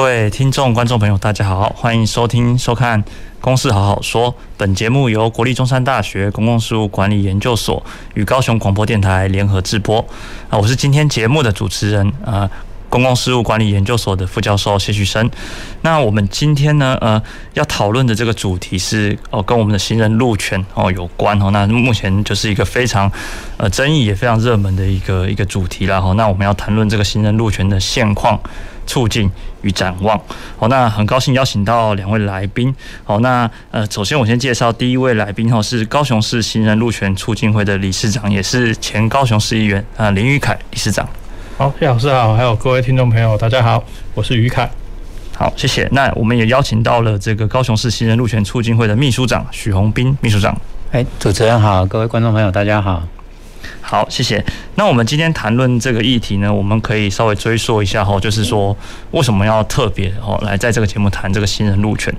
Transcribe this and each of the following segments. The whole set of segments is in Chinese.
各位听众、观众朋友，大家好，欢迎收听、收看。公事好好说，本节目由国立中山大学公共事务管理研究所与高雄广播电台联合制播。啊，我是今天节目的主持人，呃，公共事务管理研究所的副教授谢旭升。那我们今天呢，呃，要讨论的这个主题是哦，跟我们的行人路权哦有关哦。那目前就是一个非常呃争议也非常热门的一个一个主题了哈。那我们要谈论这个行人路权的现况。促进与展望。好，那很高兴邀请到两位来宾。好，那呃，首先我先介绍第一位来宾哈，是高雄市行人路权促进会的理事长，也是前高雄市议员啊林宇凯理事长。好，谢老师好，还有各位听众朋友，大家好，我是于凯。好，谢谢。那我们也邀请到了这个高雄市行人路权促进会的秘书长许宏斌秘书长。哎，主持人好，各位观众朋友，大家好。好，谢谢。那我们今天谈论这个议题呢，我们可以稍微追溯一下哈，就是说为什么要特别哦来在这个节目谈这个行人路权？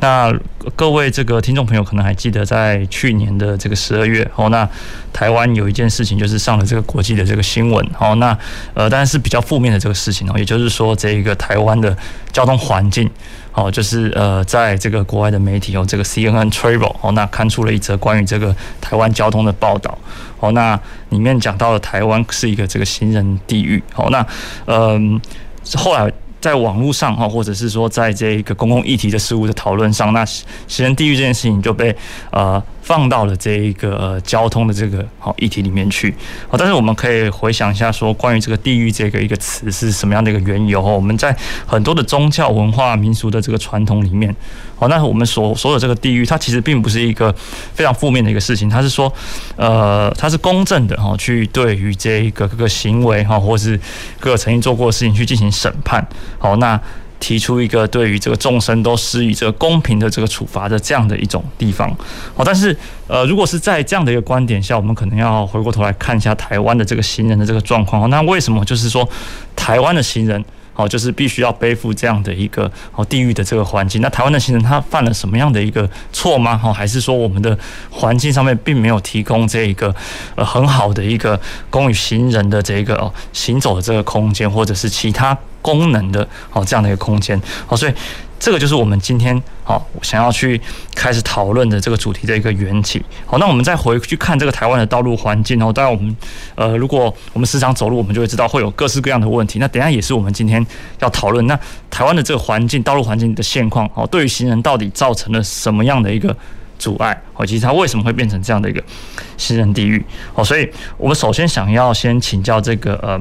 那各位这个听众朋友可能还记得，在去年的这个十二月哦，那台湾有一件事情就是上了这个国际的这个新闻哦，那呃，当然是比较负面的这个事情哦，也就是说这一个台湾的交通环境。哦，就是呃，在这个国外的媒体有，这个 CNN Travel 哦，那刊出了一则关于这个台湾交通的报道哦，那里面讲到了台湾是一个这个行人地狱哦，那嗯、后来。在网络上哈，或者是说在这个公共议题的事物的讨论上，那行人地狱这件事情就被呃放到了这一个呃交通的这个好议题里面去。好，但是我们可以回想一下，说关于这个地狱这个一个词是什么样的一个缘由？我们在很多的宗教文化民俗的这个传统里面，好，那我们所所有这个地狱，它其实并不是一个非常负面的一个事情，它是说呃，它是公正的哈，去对于这一个各个行为哈，或是各个曾经做过的事情去进行审判。好，那提出一个对于这个众生都施以这个公平的这个处罚的这样的一种地方。好，但是呃，如果是在这样的一个观点下，我们可能要回过头来看一下台湾的这个行人的这个状况。那为什么就是说台湾的行人？好，就是必须要背负这样的一个哦地域的这个环境。那台湾的行人他犯了什么样的一个错吗？好，还是说我们的环境上面并没有提供这一个呃很好的一个供于行人的这个哦行走的这个空间，或者是其他功能的哦这样的一个空间？好，所以。这个就是我们今天好想要去开始讨论的这个主题的一个缘起。好，那我们再回去看这个台湾的道路环境哦。当然，我们呃，如果我们时常走路，我们就会知道会有各式各样的问题。那等下也是我们今天要讨论。那台湾的这个环境，道路环境的现况哦，对于行人到底造成了什么样的一个阻碍？哦，其实它为什么会变成这样的一个行人地狱？哦，所以我们首先想要先请教这个呃。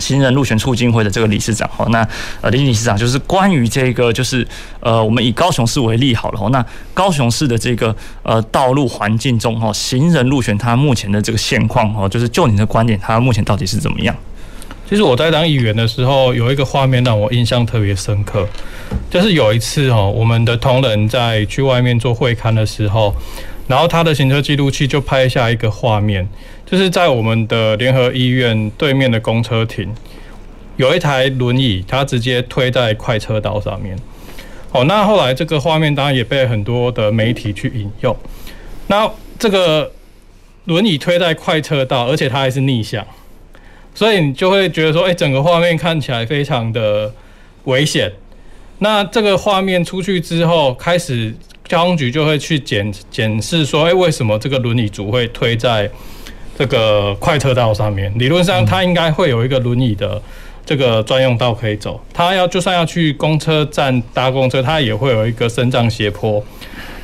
行人路权促进会的这个理事长哈，那呃林理事长就是关于这个就是呃我们以高雄市为例好了哈，那高雄市的这个呃道路环境中哈，行人路权它目前的这个现况哈，就是就你的观点，它目前到底是怎么样？其实我在当议员的时候，有一个画面让我印象特别深刻，就是有一次哈，我们的同仁在去外面做会勘的时候，然后他的行车记录器就拍下一个画面。就是在我们的联合医院对面的公车亭，有一台轮椅，他直接推在快车道上面。哦，那后来这个画面当然也被很多的媒体去引用。那这个轮椅推在快车道，而且它还是逆向，所以你就会觉得说，哎，整个画面看起来非常的危险。那这个画面出去之后，开始交通局就会去检检视说，哎，为什么这个轮椅族会推在这个快车道上面，理论上它应该会有一个轮椅的这个专用道可以走。它要就算要去公车站搭公车，它也会有一个升降斜坡。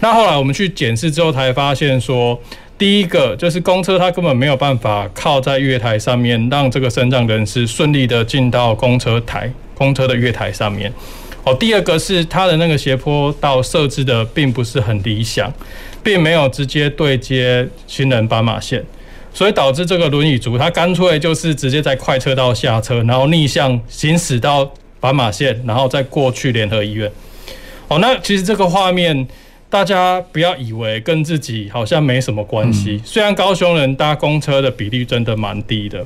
那后来我们去检视之后，才发现说，第一个就是公车它根本没有办法靠在月台上面，让这个身障人士顺利的进到公车台、公车的月台上面。哦，第二个是它的那个斜坡道设置的并不是很理想，并没有直接对接行人斑马线。所以导致这个轮椅族他干脆就是直接在快车道下车，然后逆向行驶到斑马线，然后再过去联合医院。哦，那其实这个画面，大家不要以为跟自己好像没什么关系。虽然高雄人搭公车的比例真的蛮低的，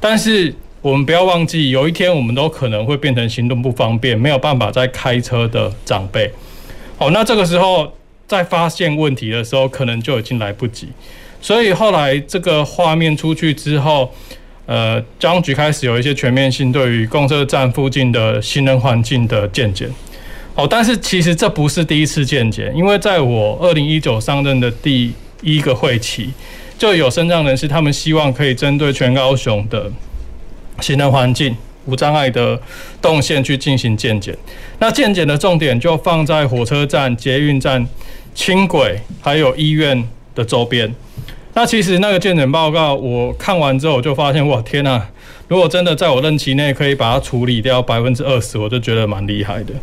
但是我们不要忘记，有一天我们都可能会变成行动不方便、没有办法再开车的长辈。哦，那这个时候在发现问题的时候，可能就已经来不及。所以后来这个画面出去之后，呃，交通局开始有一些全面性对于公车站附近的行人环境的健检。哦，但是其实这不是第一次健检，因为在我二零一九上任的第一个会期，就有身障人士他们希望可以针对全高雄的行人环境无障碍的动线去进行健检。那健检的重点就放在火车站、捷运站、轻轨还有医院的周边。那其实那个健检报告我看完之后，我就发现，哇，天呐！如果真的在我任期内可以把它处理掉百分之二十，我就觉得蛮厉害的。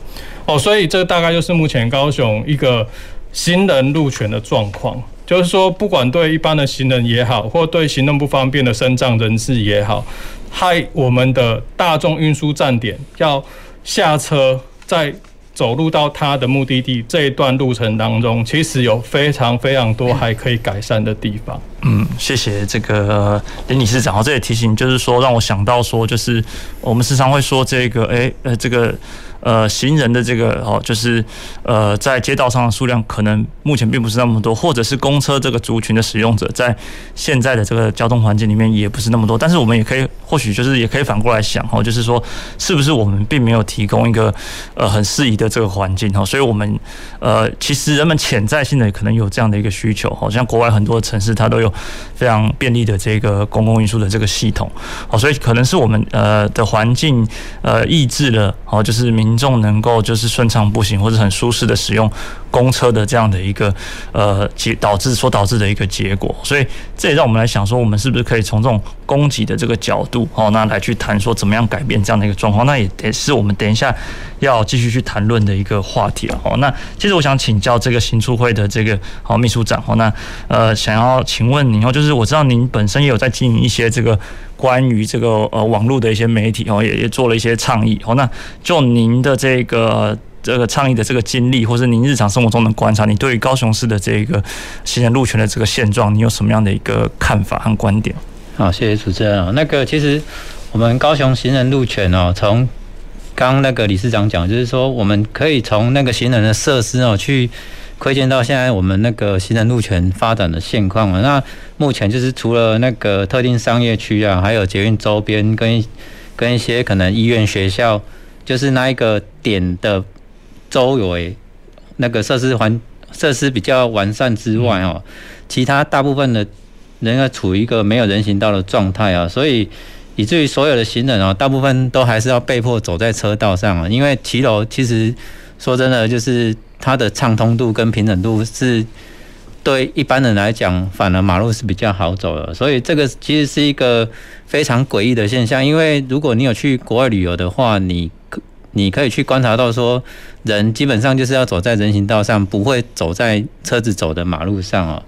哦，所以这大概就是目前高雄一个行人路权的状况，就是说，不管对一般的行人也好，或对行动不方便的身障人士也好，害我们的大众运输站点要下车再。走路到他的目的地这一段路程当中，其实有非常非常多还可以改善的地方。嗯，谢谢这个林理事长。这也提醒，就是说让我想到说，就是我们时常会说这个，哎，呃，这个。呃，行人的这个哦，就是呃，在街道上的数量可能目前并不是那么多，或者是公车这个族群的使用者，在现在的这个交通环境里面也不是那么多。但是我们也可以，或许就是也可以反过来想哦，就是说，是不是我们并没有提供一个呃很适宜的这个环境哦？所以我们呃，其实人们潜在性的可能有这样的一个需求，好像国外很多城市它都有非常便利的这个公共运输的这个系统，好，所以可能是我们呃的环境呃抑制了，好，就是民。民众能够就是顺畅步行或者很舒适的使用公车的这样的一个呃结导致所导致的一个结果，所以这也让我们来想说，我们是不是可以从这种供给的这个角度哦，那来去谈说怎么样改变这样的一个状况，那也得是我们等一下要继续去谈论的一个话题了哦。那其实我想请教这个行促会的这个好秘书长哦，那呃想要请问您哦，就是我知道您本身也有在经营一些这个。关于这个呃网络的一些媒体哦，也也做了一些倡议哦。那就您的这个这个倡议的这个经历，或是您日常生活中的观察，你对于高雄市的这个行人路权的这个现状，你有什么样的一个看法和观点？好，谢谢主持人啊。那个其实我们高雄行人路权哦，从刚刚那个理事长讲，就是说我们可以从那个行人的设施哦去。窥见到现在我们那个行人路权发展的现况啊，那目前就是除了那个特定商业区啊，还有捷运周边跟跟一些可能医院、学校，就是那一个点的周围那个设施环设施比较完善之外哦，其他大部分的人要处于一个没有人行道的状态啊，所以以至于所有的行人啊，大部分都还是要被迫走在车道上啊，因为骑楼其实说真的就是。它的畅通度跟平整度是对一般人来讲，反而马路是比较好走的，所以这个其实是一个非常诡异的现象。因为如果你有去国外旅游的话，你你可以去观察到说，人基本上就是要走在人行道上，不会走在车子走的马路上哦。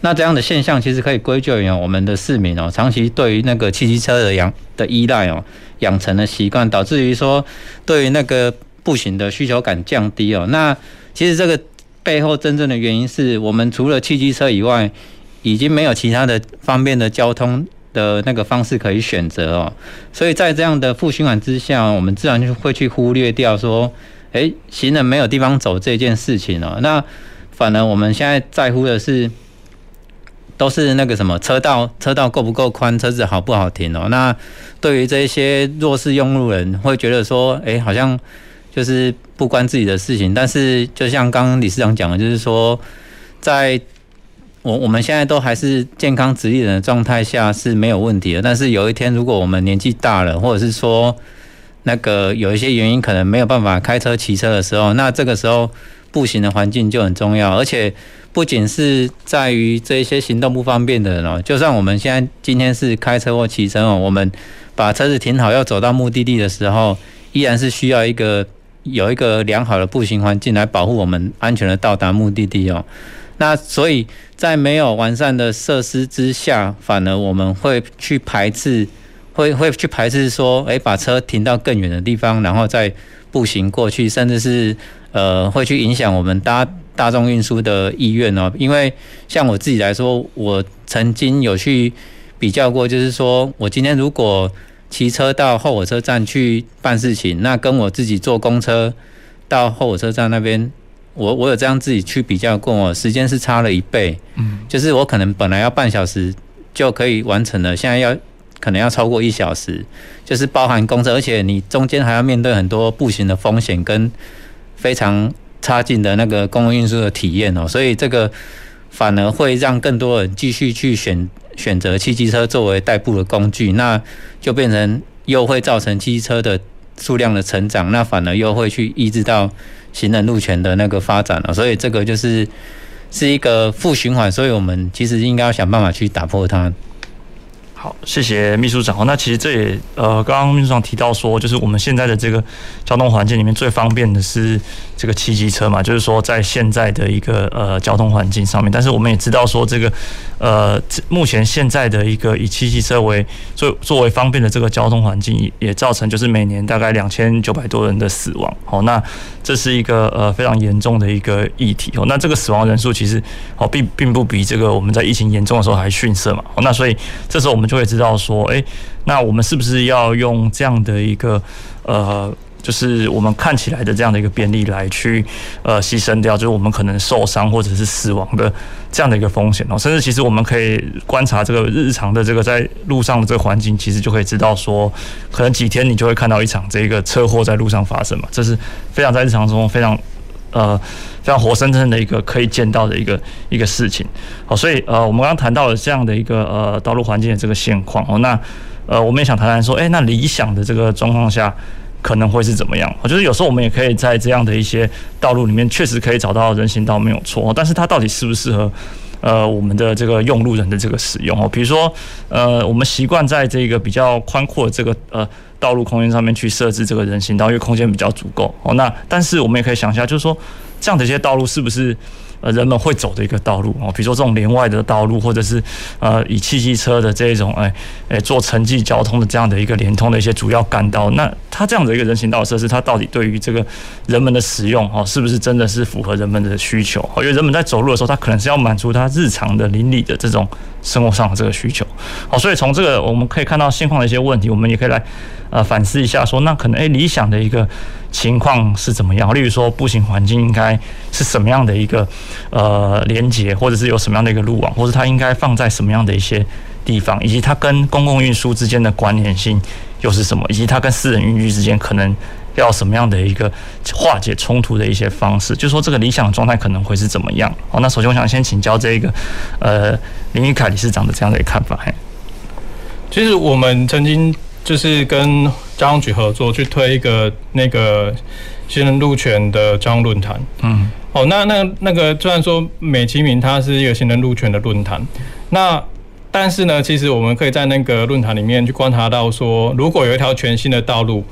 那这样的现象其实可以归咎于我们的市民哦，长期对于那个汽机车的养的依赖哦，养成的习惯，导致于说对于那个步行的需求感降低哦。那其实这个背后真正的原因是我们除了汽机车以外，已经没有其他的方便的交通的那个方式可以选择哦。所以在这样的负循环之下，我们自然就会去忽略掉说，诶，行人没有地方走这件事情哦。那反而我们现在在乎的是，都是那个什么车道，车道够不够宽，车子好不好停哦。那对于这些弱势用路人，会觉得说，诶，好像。就是不关自己的事情，但是就像刚刚理事长讲的，就是说，在我我们现在都还是健康直立人的状态下是没有问题的。但是有一天，如果我们年纪大了，或者是说那个有一些原因可能没有办法开车骑车的时候，那这个时候步行的环境就很重要。而且不仅是在于这些行动不方便的人哦，就算我们现在今天是开车或骑车哦，我们把车子停好要走到目的地的时候，依然是需要一个。有一个良好的步行环境来保护我们安全的到达目的地哦。那所以在没有完善的设施之下，反而我们会去排斥，会会去排斥说，诶，把车停到更远的地方，然后再步行过去，甚至是呃，会去影响我们搭大众运输的意愿哦。因为像我自己来说，我曾经有去比较过，就是说我今天如果骑车到后火车站去办事情，那跟我自己坐公车到后火车站那边。我我有这样自己去比较过，时间是差了一倍，嗯，就是我可能本来要半小时就可以完成了，现在要可能要超过一小时，就是包含公车，而且你中间还要面对很多步行的风险跟非常差劲的那个公共运输的体验哦，所以这个反而会让更多人继续去选选择汽机车作为代步的工具，那就变成又会造成汽车的数量的成长，那反而又会去抑制到。行人路权的那个发展了，所以这个就是是一个负循环，所以我们其实应该要想办法去打破它。好，谢谢秘书长。那其实这也呃，刚刚秘书长提到说，就是我们现在的这个交通环境里面最方便的是这个汽机车嘛，就是说在现在的一个呃交通环境上面。但是我们也知道说，这个呃目前现在的一个以汽机车为作作为方便的这个交通环境，也造成就是每年大概两千九百多人的死亡。好，那这是一个呃非常严重的一个议题哦。那这个死亡人数其实哦并并不比这个我们在疫情严重的时候还逊色嘛。哦那所以这时候我们。就会知道说，诶，那我们是不是要用这样的一个呃，就是我们看起来的这样的一个便利来去呃牺牲掉，就是我们可能受伤或者是死亡的这样的一个风险哦。甚至其实我们可以观察这个日常的这个在路上的这个环境，其实就可以知道说，可能几天你就会看到一场这个车祸在路上发生嘛。这是非常在日常中非常。呃，非常活生生的一个可以见到的一个一个事情，好，所以呃，我们刚刚谈到了这样的一个呃道路环境的这个现况哦，那呃，我们也想谈谈说，诶，那理想的这个状况下可能会是怎么样？我觉得有时候我们也可以在这样的一些道路里面，确实可以找到人行道没有错，但是它到底适不适合呃我们的这个用路人的这个使用哦？比如说呃，我们习惯在这个比较宽阔的这个呃。道路空间上面去设置这个人行道，因为空间比较足够哦。那但是我们也可以想一下，就是说这样的一些道路是不是呃人们会走的一个道路哦？比如说这种连外的道路，或者是呃以汽机车的这一种哎哎做城际交通的这样的一个连通的一些主要干道，那它这样的一个人行道设施，它到底对于这个人们的使用哦，是不是真的是符合人们的需求？因为人们在走路的时候，他可能是要满足他日常的邻里的这种生活上的这个需求。好，所以从这个我们可以看到现况的一些问题，我们也可以来。呃，反思一下，说那可能诶、理想的一个情况是怎么样？例如说，步行环境应该是什么样的一个呃连接，或者是有什么样的一个路网，或者它应该放在什么样的一些地方，以及它跟公共运输之间的关联性又是什么？以及它跟私人运输之间可能要什么样的一个化解冲突的一些方式？就是说，这个理想状态可能会是怎么样？好，那首先我想先请教这个呃林玉凯理事长的这样的一个看法。嘿，其实我们曾经。就是跟交通局合作去推一个那个行人路权的交通论坛。嗯，哦，那那那个虽然说美其名它是一个行人路权的论坛，那但是呢，其实我们可以在那个论坛里面去观察到说，如果有一条全新的道路，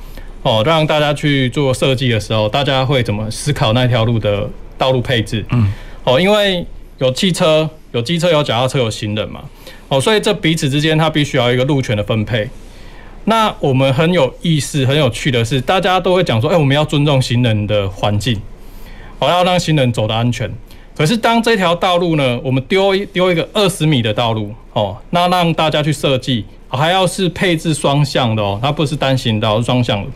哦，让大家去做设计的时候，大家会怎么思考那条路的道路配置？嗯，哦，因为有汽车、有机车、有脚踏车、有行人嘛，哦，所以这彼此之间它必须要一个路权的分配。那我们很有意思、很有趣的是，大家都会讲说：“哎，我们要尊重行人的环境，我要让行人走得安全。”可是当这条道路呢，我们丢一丢一个二十米的道路，哦，那让大家去设计，还要是配置双向的哦，它不是单行道，是双向的。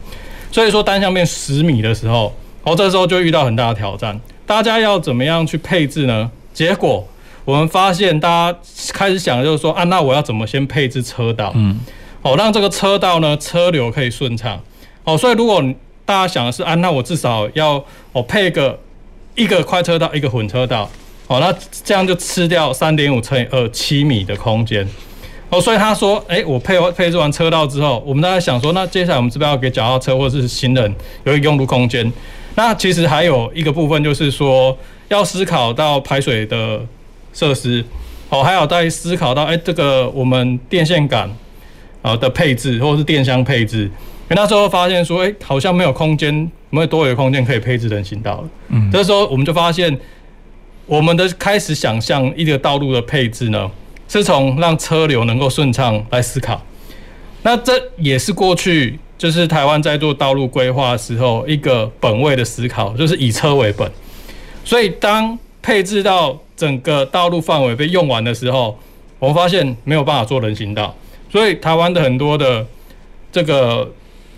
所以说单向变十米的时候，哦，这时候就遇到很大的挑战。大家要怎么样去配置呢？结果我们发现，大家开始想的就是说：“啊，那我要怎么先配置车道？”嗯。哦，让这个车道呢，车流可以顺畅。哦，所以如果大家想的是啊，那我至少要哦配个一个快车道，一个混车道。哦，那这样就吃掉三点五乘以二七米的空间。哦，所以他说，哎、欸，我配配置完车道之后，我们大家想说，那接下来我们是不是要给脚踏车或者是行人有一个用路空间？那其实还有一个部分就是说，要思考到排水的设施。哦，还有在思考到，哎、欸，这个我们电线杆。啊的配置，或者是电箱配置，因为那时候发现说，哎、欸，好像没有空间，没有多余的空间可以配置人行道了。嗯，这时候我们就发现，我们的开始想象一个道路的配置呢，是从让车流能够顺畅来思考。那这也是过去就是台湾在做道路规划的时候一个本位的思考，就是以车为本。所以当配置到整个道路范围被用完的时候，我们发现没有办法做人行道，所以台湾的很多的这个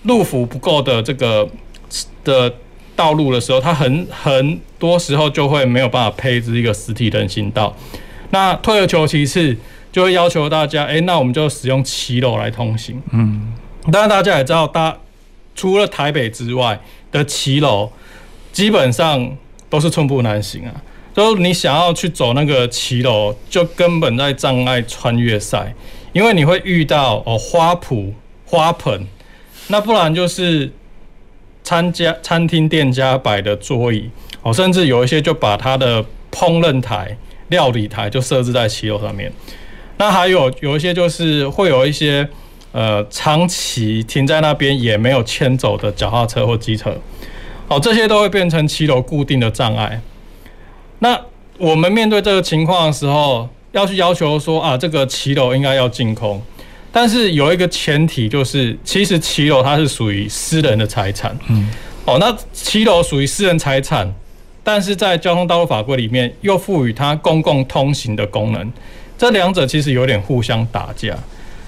路幅不够的这个的道路的时候，它很很多时候就会没有办法配置一个实体人行道。那退而求其次，就会要求大家，哎，那我们就使用骑楼来通行。嗯，当然大家也知道，大除了台北之外的骑楼，基本上都是寸步难行啊。就你想要去走那个骑楼，就根本在障碍穿越赛，因为你会遇到哦花圃、花盆，那不然就是。参加餐厅店家摆的桌椅哦，甚至有一些就把它的烹饪台、料理台就设置在骑楼上面。那还有有一些就是会有一些呃长期停在那边也没有牵走的脚踏车或机车，哦，这些都会变成骑楼固定的障碍。那我们面对这个情况的时候，要去要求说啊，这个骑楼应该要净空。但是有一个前提，就是其实骑楼它是属于私人的财产。嗯，哦，那骑楼属于私人财产，但是在交通道路法规里面又赋予它公共通行的功能，这两者其实有点互相打架。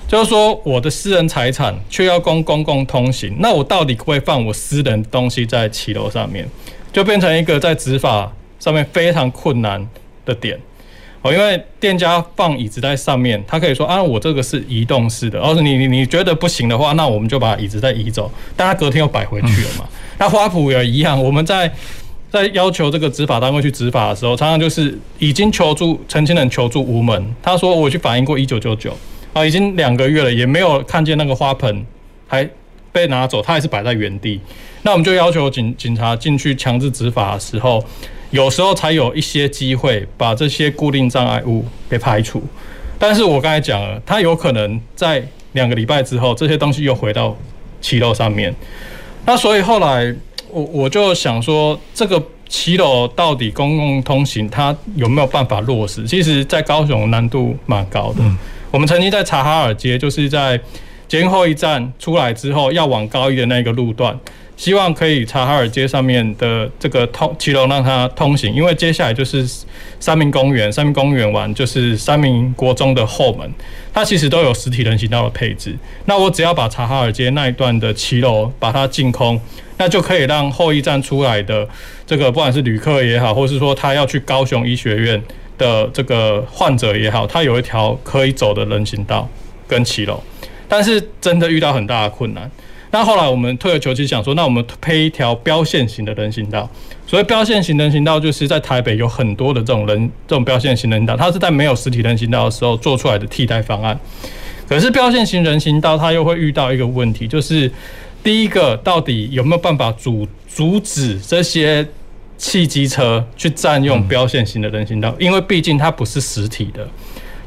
就是说，我的私人财产却要供公共通行，那我到底会不可以放我私人东西在骑楼上面，就变成一个在执法上面非常困难的点。哦因为店家放椅子在上面，他可以说啊，我这个是移动式的。而是你你你觉得不行的话，那我们就把椅子再移走。但他隔天又摆回去了嘛。那花圃也一样，我们在在要求这个执法单位去执法的时候，常常就是已经求助陈情人求助无门。他说我去反映过一九九九啊，已经两个月了，也没有看见那个花盆还被拿走，他还是摆在原地。那我们就要求警警察进去强制执法的时候。有时候才有一些机会把这些固定障碍物给排除，但是我刚才讲了，它有可能在两个礼拜之后，这些东西又回到骑楼上面。那所以后来我我就想说，这个骑楼到底公共通行它有没有办法落实？其实，在高雄难度蛮高的。我们曾经在查哈尔街，就是在捷运后一站出来之后，要往高一的那个路段。希望可以查哈尔街上面的这个通骑楼让它通行，因为接下来就是三民公园，三民公园完就是三民国中的后门，它其实都有实体人行道的配置。那我只要把查哈尔街那一段的骑楼把它净空，那就可以让后一站出来的这个不管是旅客也好，或是说他要去高雄医学院的这个患者也好，他有一条可以走的人行道跟骑楼，但是真的遇到很大的困难。那后来我们退而求其次想说，那我们配一条标线型的人行道。所谓标线型人行道，就是在台北有很多的这种人这种标线型人行道，它是在没有实体人行道的时候做出来的替代方案。可是标线型人行道，它又会遇到一个问题，就是第一个，到底有没有办法阻阻止这些汽机车去占用标线型的人行道？因为毕竟它不是实体的，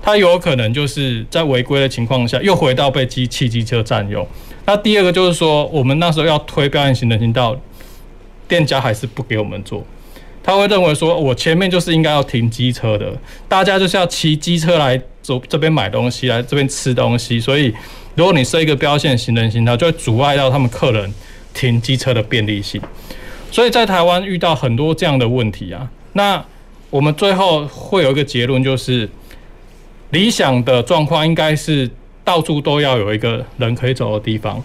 它有可能就是在违规的情况下，又回到被机汽机车占用。那第二个就是说，我们那时候要推标线型人行道，店家还是不给我们做。他会认为说，我前面就是应该要停机车的，大家就是要骑机车来走这边买东西，来这边吃东西。所以，如果你设一个标线行人行道，就会阻碍到他们客人停机车的便利性。所以在台湾遇到很多这样的问题啊。那我们最后会有一个结论，就是理想的状况应该是。到处都要有一个人可以走的地方，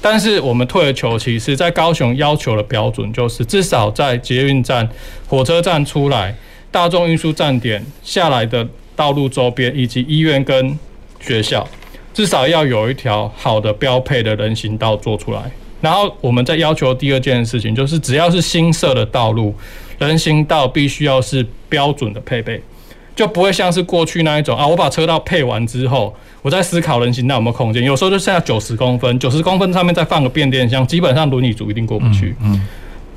但是我们退而求其次，在高雄要求的标准就是，至少在捷运站、火车站出来、大众运输站点下来的道路周边，以及医院跟学校，至少要有一条好的标配的人行道做出来。然后我们再要求第二件事情，就是只要是新设的道路，人行道必须要是标准的配备，就不会像是过去那一种啊，我把车道配完之后。我在思考人行道有没有空间，有时候就剩下九十公分，九十公分上面再放个变电箱，基本上轮椅族一定过不去。嗯，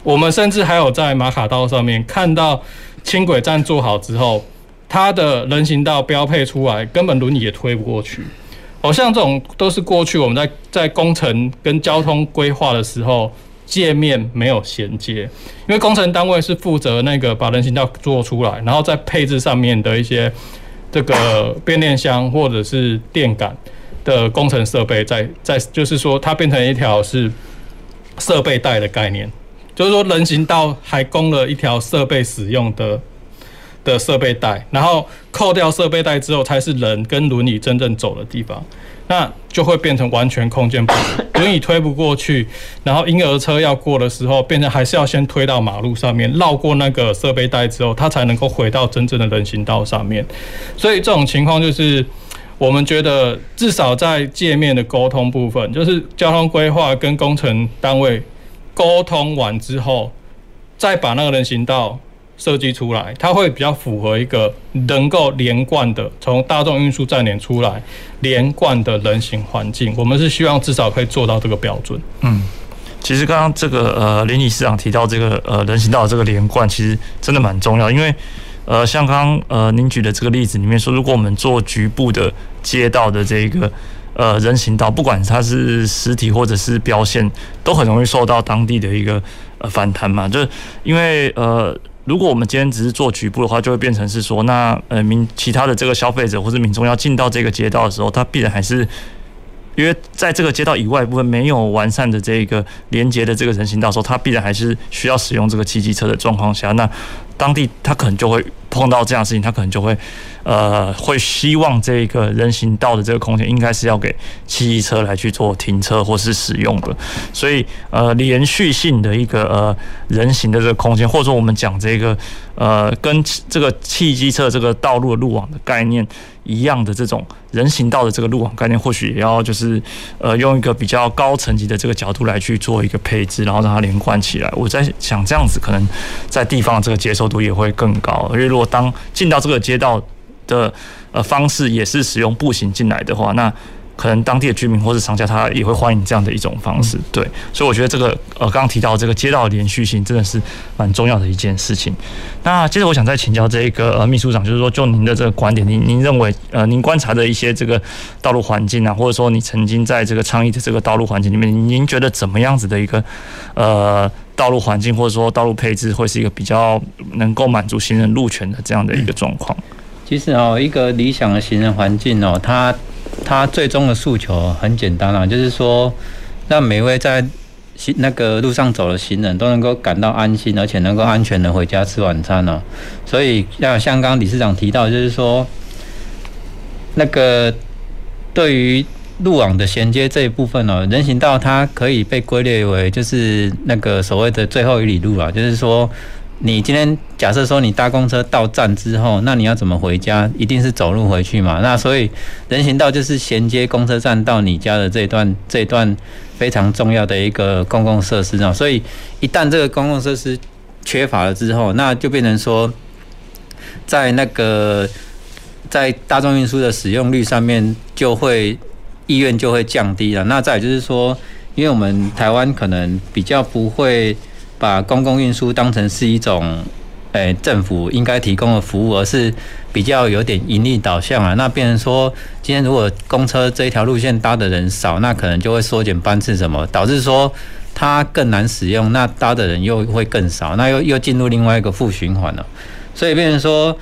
我们甚至还有在马卡道上面看到轻轨站做好之后，它的人行道标配出来，根本轮椅也推不过去。好像这种都是过去我们在在工程跟交通规划的时候界面没有衔接，因为工程单位是负责那个把人行道做出来，然后在配置上面的一些这个变电箱或者是电杆的工程设备，在在就是说它变成一条是设备带的概念，就是说人行道还供了一条设备使用的的设备带，然后扣掉设备带之后，才是人跟轮椅真正走的地方。那就会变成完全空间不足，轮椅推不过去，然后婴儿车要过的时候，变成还是要先推到马路上面，绕过那个设备带之后，它才能够回到真正的人行道上面。所以这种情况就是，我们觉得至少在界面的沟通部分，就是交通规划跟工程单位沟通完之后，再把那个人行道。设计出来，它会比较符合一个能够连贯的从大众运输站点出来连贯的人行环境。我们是希望至少可以做到这个标准。嗯，其实刚刚这个呃林理事长提到这个呃人行道这个连贯，其实真的蛮重要，因为呃像刚刚呃您举的这个例子里面说，如果我们做局部的街道的这个呃人行道，不管它是实体或者是标线，都很容易受到当地的一个呃反弹嘛，就是因为呃。如果我们今天只是做局部的话，就会变成是说，那呃民其他的这个消费者或者民众要进到这个街道的时候，他必然还是因为在这个街道以外部分没有完善的这个连接的这个人行道时候，他必然还是需要使用这个骑机车的状况下，那当地他可能就会碰到这样事情，他可能就会。呃，会希望这个人行道的这个空间应该是要给汽车来去做停车或是使用的，所以呃，连续性的一个呃人行的这个空间，或者说我们讲这个呃跟这个汽机车这个道路路网的概念一样的这种人行道的这个路网概念，或许也要就是呃用一个比较高层级的这个角度来去做一个配置，然后让它连贯起来。我在想这样子可能在地方这个接受度也会更高，因为如果当进到这个街道。的呃方式也是使用步行进来的话，那可能当地的居民或是商家他也会欢迎这样的一种方式。对，所以我觉得这个呃刚刚提到这个街道的连续性真的是蛮重要的一件事情。那接着我想再请教这一个呃秘书长，就是说就您的这个观点，您您认为呃您观察的一些这个道路环境啊，或者说你曾经在这个倡议的这个道路环境里面，您觉得怎么样子的一个呃道路环境或者说道路配置会是一个比较能够满足行人路权的这样的一个状况？其实哦，一个理想的行人环境哦，它他最终的诉求很简单啊，就是说让每位在行那个路上走的行人都能够感到安心，而且能够安全的回家吃晚餐哦。所以要像刚刚理事长提到，就是说那个对于路网的衔接这一部分呢，人行道它可以被归类为就是那个所谓的最后一里路啊，就是说。你今天假设说你搭公车到站之后，那你要怎么回家？一定是走路回去嘛？那所以人行道就是衔接公车站到你家的这段，这段非常重要的一个公共设施啊。所以一旦这个公共设施缺乏了之后，那就变成说，在那个在大众运输的使用率上面，就会意愿就会降低了。那再就是说，因为我们台湾可能比较不会。把公共运输当成是一种，诶、政府应该提供的服务，而是比较有点盈利导向啊。那变成说，今天如果公车这一条路线搭的人少，那可能就会缩减班次，什么导致说它更难使用，那搭的人又会更少，那又又进入另外一个负循环了。所以变成说，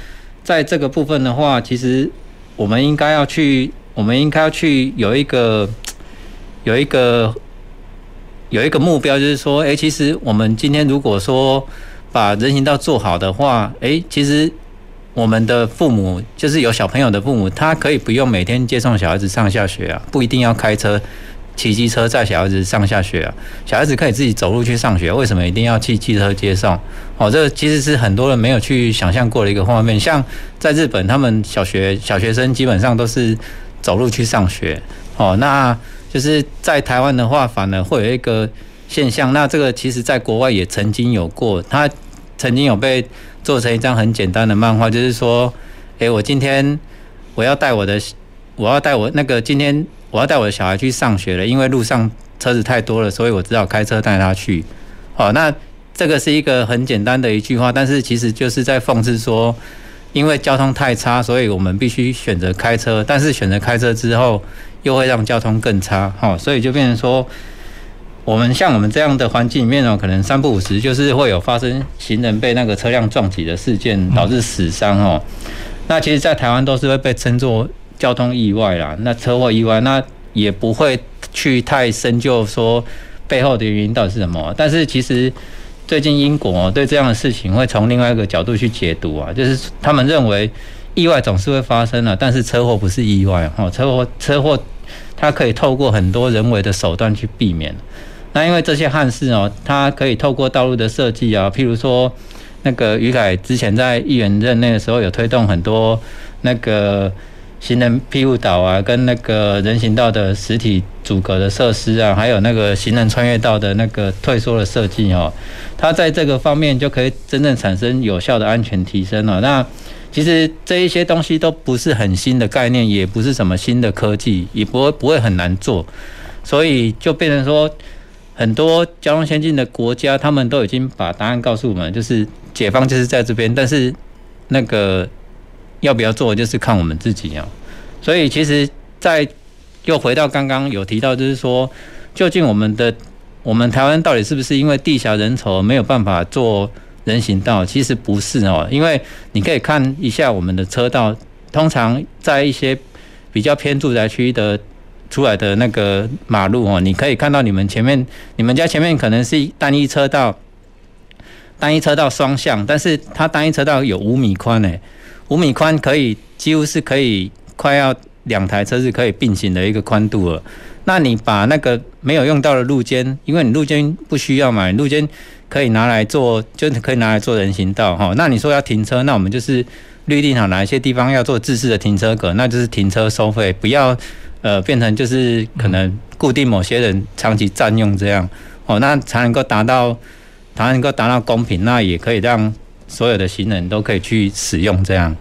在这个部分的话，其实我们应该要去，我们应该要去有一个，有一个。有一个目标，就是说，诶，其实我们今天如果说把人行道做好的话，诶，其实我们的父母，就是有小朋友的父母，他可以不用每天接送小孩子上下学啊，不一定要开车、骑机车载小孩子上下学啊，小孩子可以自己走路去上学，为什么一定要去汽车接送？哦，这其实是很多人没有去想象过的一个画面。像在日本，他们小学小学生基本上都是走路去上学。哦，那。就是在台湾的话，反而会有一个现象。那这个其实在国外也曾经有过，它曾经有被做成一张很简单的漫画，就是说，诶，我今天我要带我的，我要带我那个今天我要带我的小孩去上学了，因为路上车子太多了，所以我只好开车带他去。好，那这个是一个很简单的一句话，但是其实就是在讽刺说，因为交通太差，所以我们必须选择开车，但是选择开车之后。又会让交通更差，哈，所以就变成说，我们像我们这样的环境里面呢，可能三不五时就是会有发生行人被那个车辆撞击的事件，导致死伤哦。那其实，在台湾都是会被称作交通意外啦，那车祸意外，那也不会去太深究说背后的原因到底是什么。但是其实最近英国对这样的事情会从另外一个角度去解读啊，就是他们认为意外总是会发生的，但是车祸不是意外哈，车祸车祸它可以透过很多人为的手段去避免。那因为这些憾事哦，它可以透过道路的设计啊，譬如说那个于凯之前在议员任内的时候，有推动很多那个行人庇护岛啊，跟那个人行道的实体阻隔的设施啊，还有那个行人穿越道的那个退缩的设计哦，它在这个方面就可以真正产生有效的安全提升了。那其实这一些东西都不是很新的概念，也不是什么新的科技，也不会不会很难做，所以就变成说。很多交通先进的国家，他们都已经把答案告诉我们，就是解放就是在这边，但是那个要不要做，就是看我们自己啊。所以其实，在又回到刚刚有提到，就是说，究竟我们的我们台湾到底是不是因为地狭人稠没有办法做人行道？其实不是哦，因为你可以看一下我们的车道，通常在一些比较偏住宅区的。出来的那个马路哦，你可以看到你们前面，你们家前面可能是单一车道，单一车道双向，但是它单一车道有五米宽诶，五米宽可以几乎是可以快要两台车是可以并行的一个宽度了。那你把那个没有用到的路肩，因为你路肩不需要嘛，路肩可以拿来做，就是可以拿来做人行道哈。那你说要停车，那我们就是预定好哪一些地方要做自式的停车格，那就是停车收费，不要。呃，变成就是可能固定某些人长期占用这样，哦，那才能够达到，才能够达到公平，那也可以让所有的行人都可以去使用这样。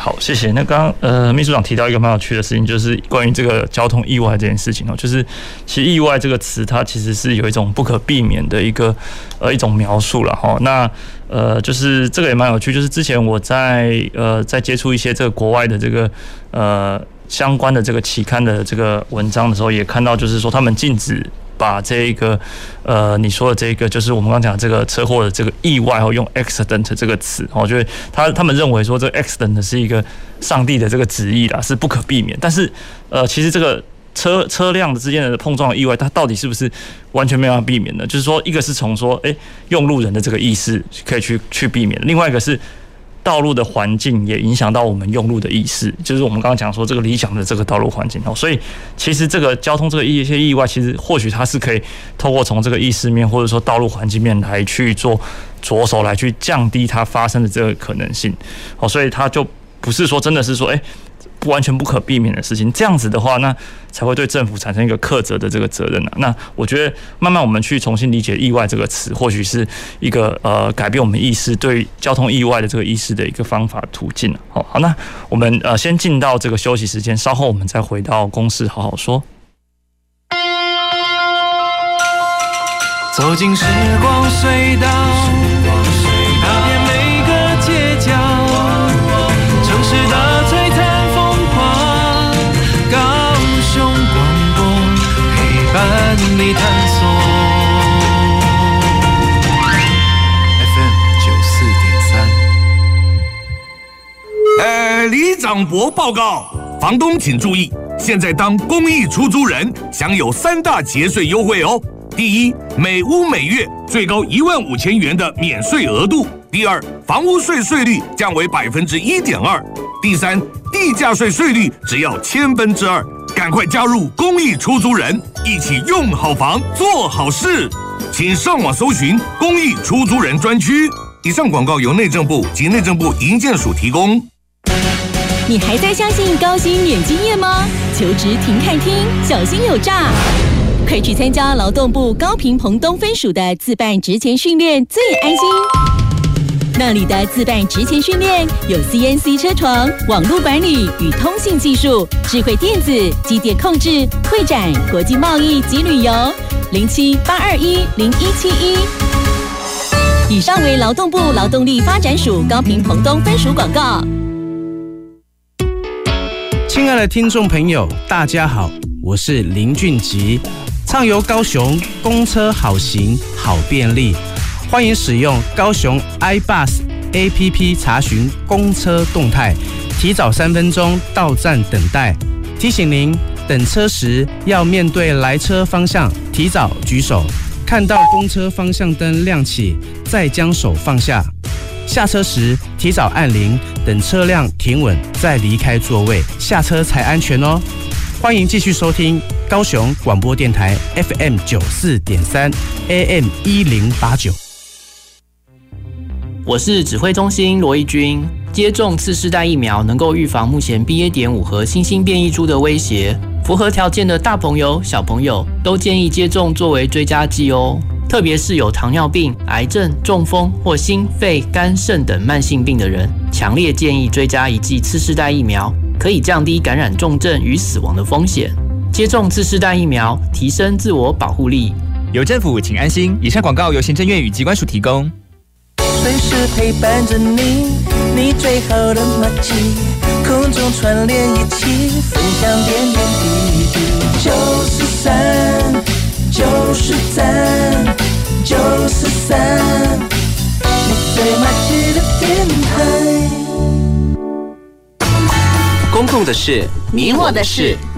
好，谢谢。那刚刚呃，秘书长提到一个蛮有趣的事情，就是关于这个交通意外这件事情哦，就是其实意外这个词，它其实是有一种不可避免的一个呃一种描述了哈。那呃，就是这个也蛮有趣，就是之前我在呃在接触一些这个国外的这个呃。相关的这个期刊的这个文章的时候，也看到就是说，他们禁止把这一个呃你说的这个，就是我们刚讲这个车祸的这个意外，哦，用 accident 这个词，我觉得他他们认为说这个 accident 是一个上帝的这个旨意啦，是不可避免。但是呃，其实这个车车辆之间的碰撞的意外，它到底是不是完全没有办法避免的？就是说，一个是从说，诶，用路人的这个意识可以去去避免，另外一个是。道路的环境也影响到我们用路的意识，就是我们刚刚讲说这个理想的这个道路环境哦，所以其实这个交通这个一些意外，其实或许它是可以透过从这个意识面或者说道路环境面来去做着手来去降低它发生的这个可能性哦，所以它就不是说真的是说诶。不完全不可避免的事情，这样子的话，那才会对政府产生一个苛责的这个责任啊。那我觉得，慢慢我们去重新理解“意外”这个词，或许是一个呃改变我们意识对交通意外的这个意识的一个方法途径。好，好，那我们呃先进到这个休息时间，稍后我们再回到公事好好说。走进时光隧道。你探索 FM 九四点三。呃，李长博报告，房东请注意，现在当公益出租人享有三大节税优惠哦。第一，每屋每月最高一万五千元的免税额度；第二，房屋税税率降为百分之一点二；第三，地价税税率只要千分之二。赶快加入公益出租人，一起用好房做好事，请上网搜寻公益出租人专区。以上广告由内政部及内政部营建署提供。你还在相信高薪免经验吗？求职停看听，小心有诈！快去参加劳动部高屏澎东分署的自办职前训练，最安心。那里的自办职前训练有 CNC 车床、网络管理与通信技术、智慧电子、机电控制、会展、国际贸易及旅游。零七八二一零一七一。以上为劳动部劳动力发展署高屏澎东分署广告。亲爱的听众朋友，大家好，我是林俊吉。畅游高雄，公车好行好便利，欢迎使用高雄 iBus APP 查询公车动态，提早三分钟到站等待。提醒您，等车时要面对来车方向，提早举手，看到公车方向灯亮起，再将手放下。下车时提早按铃，等车辆停稳再离开座位，下车才安全哦。欢迎继续收听高雄广播电台 FM 九四点三 AM 一零八九。我是指挥中心罗毅军。接种次世代疫苗能够预防目前 BA. 点五和新兴变异株的威胁，符合条件的大朋友、小朋友都建议接种作为追加剂哦。特别是有糖尿病、癌症、中风或心肺肝肾等慢性病的人，强烈建议追加一剂次世代疫苗，可以降低感染重症与死亡的风险。接种次世代疫苗，提升自我保护力。有政府，请安心。以上广告由行政院与机关署提供。随时陪伴着你，你最好的默契，空中串联一起，分享点点滴滴。九十三。就是赞，就是三，你最默契的电台。公共的事，你我的事。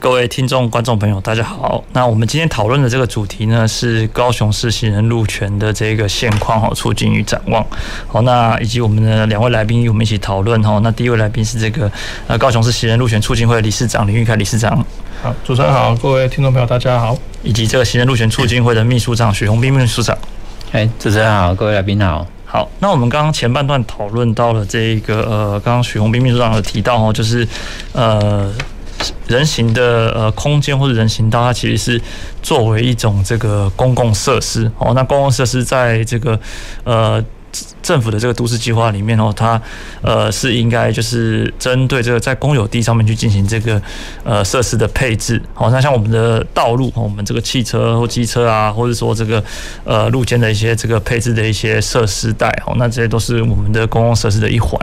各位听众、观众朋友，大家好。那我们今天讨论的这个主题呢，是高雄市行人路权的这个现况哈，促进与展望。好，那以及我们的两位来宾与我们一起讨论哈。那第一位来宾是这个呃高雄市行人路权促进会理事长林玉凯理事长。好，主持人好，各位听众朋友大家好。以及这个行人路权促进会的秘书长许宏斌秘书长。哎，主持人好，各位来宾好。好，那我们刚刚前半段讨论到了这个呃，刚刚许宏斌秘书长有提到哈，就是呃。人行的呃空间或者人行道，它其实是作为一种这个公共设施哦。那公共设施在这个呃。政府的这个都市计划里面哦，它呃是应该就是针对这个在公有地上面去进行这个呃设施的配置。好，那像我们的道路，我们这个汽车或机车啊，或者说这个呃路肩的一些这个配置的一些设施带，好，那这些都是我们的公共设施的一环。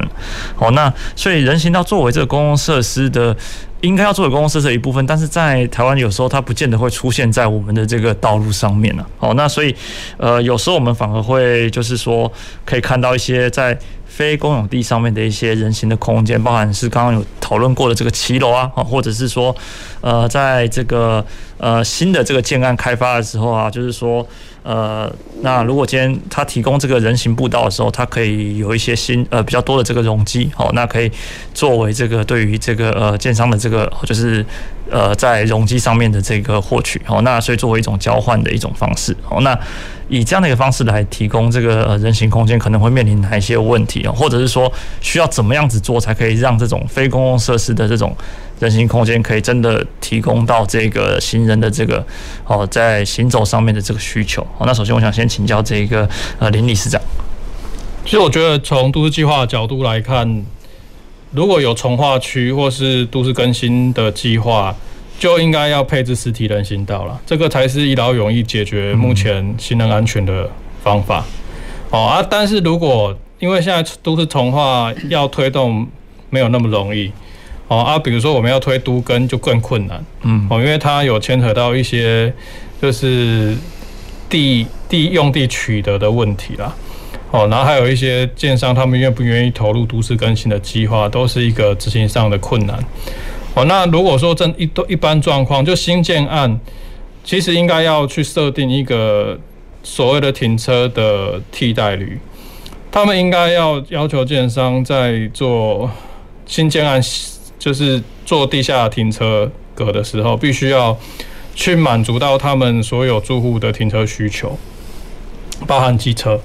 好，那所以人行道作为这个公共设施的。应该要作为公共设施的一部分，但是在台湾有时候它不见得会出现在我们的这个道路上面呢。好，那所以呃有时候我们反而会就是说可以看到一些在非公有地上面的一些人行的空间，包含是刚刚有讨论过的这个骑楼啊，或者是说呃在这个呃新的这个建案开发的时候啊，就是说。呃，那如果今天他提供这个人行步道的时候，它可以有一些新呃比较多的这个容积，好，那可以作为这个对于这个呃建商的这个就是呃在容积上面的这个获取，好，那所以作为一种交换的一种方式，好，那以这样的一个方式来提供这个人行空间，可能会面临哪一些问题啊？或者是说需要怎么样子做才可以让这种非公共设施的这种人行空间可以真的提供到这个行人的这个哦，在行走上面的这个需求。好，那首先我想先请教这一个呃林理事长。其实我觉得从都市计划的角度来看，如果有重划区或是都市更新的计划，就应该要配置实体人行道了，这个才是一劳永逸解决目前行人安全的方法。哦啊，但是如果因为现在都市重划要推动没有那么容易。哦啊，比如说我们要推都更就更困难，嗯，哦，因为它有牵扯到一些就是地地用地取得的问题啦，哦，然后还有一些建商他们愿不愿意投入都市更新的计划，都是一个执行上的困难。哦，那如果说正一都一般状况，就新建案，其实应该要去设定一个所谓的停车的替代率，他们应该要要求建商在做新建案。就是做地下停车格的时候，必须要去满足到他们所有住户的停车需求，包含机车，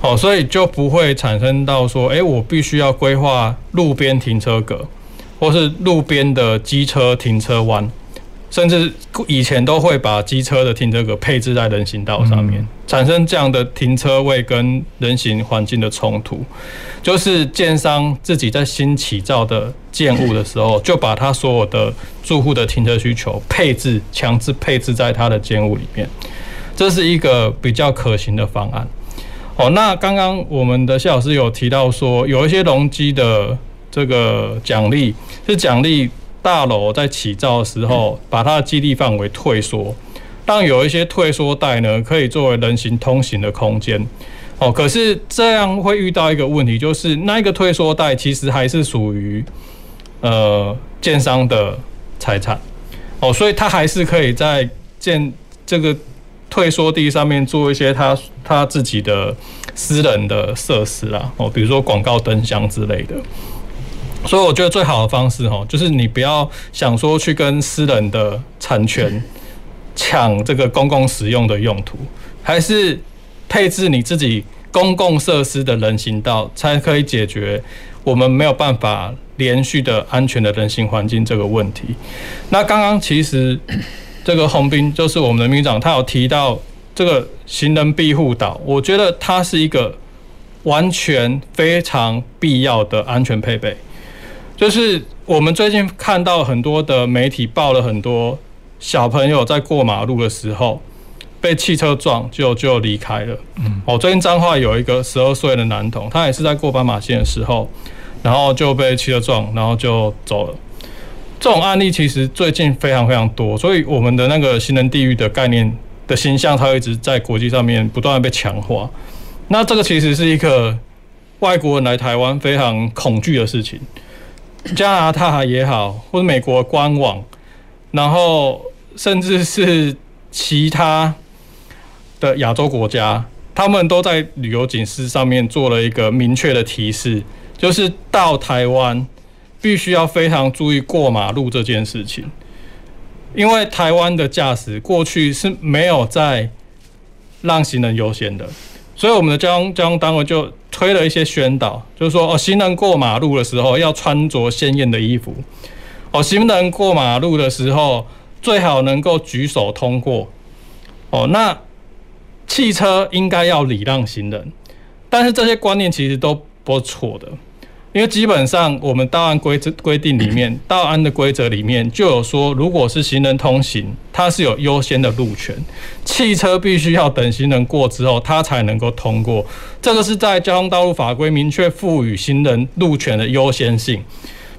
好，所以就不会产生到说，诶，我必须要规划路边停车格，或是路边的机车停车弯。甚至以前都会把机车的停车格配置在人行道上面，产生这样的停车位跟人行环境的冲突。就是建商自己在新起造的建物的时候，就把他所有的住户的停车需求配置强制配置在他的建物里面。这是一个比较可行的方案。哦，那刚刚我们的谢老师有提到说，有一些容积的这个奖励是奖励大楼在起造的时候，把它的基地范围退缩，让有一些退缩带呢，可以作为人行通行的空间。哦，可是这样会遇到一个问题，就是那一个退缩带其实还是属于呃建商的财产。哦，所以他还是可以在建这个退缩地上面做一些他他自己的私人的设施啦。哦，比如说广告灯箱之类的。所以我觉得最好的方式哈，就是你不要想说去跟私人的产权抢这个公共使用的用途，还是。配置你自己公共设施的人行道，才可以解决我们没有办法连续的安全的人行环境这个问题。那刚刚其实这个洪斌就是我们的秘书长，他有提到这个行人庇护岛，我觉得它是一个完全非常必要的安全配备。就是我们最近看到很多的媒体报了很多小朋友在过马路的时候。被汽车撞就就离开了。嗯，哦，最近彰化有一个十二岁的男童，他也是在过斑马线的时候，然后就被汽车撞，然后就走了。这种案例其实最近非常非常多，所以我们的那个行人地狱的概念的形象，它一直在国际上面不断的被强化。那这个其实是一个外国人来台湾非常恐惧的事情。加拿大也好，或者美国官网，然后甚至是其他。的亚洲国家，他们都在旅游警示上面做了一个明确的提示，就是到台湾必须要非常注意过马路这件事情，因为台湾的驾驶过去是没有在让行人优先的，所以我们的交通交通单位就推了一些宣导，就是说哦，行人过马路的时候要穿着鲜艳的衣服，哦，行人过马路的时候最好能够举手通过，哦，那。汽车应该要礼让行人，但是这些观念其实都不错的，因为基本上我们道安规则规定 里面，道安的规则里面就有说，如果是行人通行，它是有优先的路权，汽车必须要等行人过之后，它才能够通过。这个是在交通道路法规明确赋予行人路权的优先性，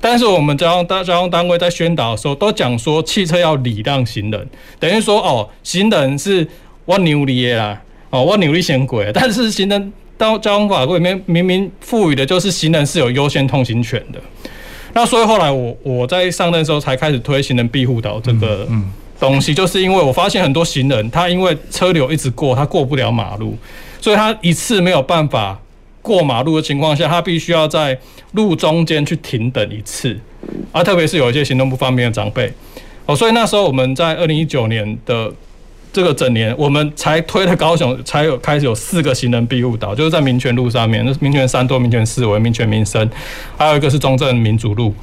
但是我们交通单交通单位在宣导的时候都讲说，汽车要礼让行人，等于说哦，行人是。我牛力的啦，哦，我牛力先鬼，但是行人到交通法规里面明明赋予的就是行人是有优先通行权的。那所以后来我我在上任的时候才开始推行人庇护岛这个东西，就是因为我发现很多行人他因为车流一直过，他过不了马路，所以他一次没有办法过马路的情况下，他必须要在路中间去停等一次，啊特别是有一些行动不方便的长辈，哦，所以那时候我们在二零一九年的。这个整年，我们才推了高雄，才有开始有四个行人庇护岛，就是在民权路上面，那民权三多、民权四维、民权民生，还有一个是中正民主路，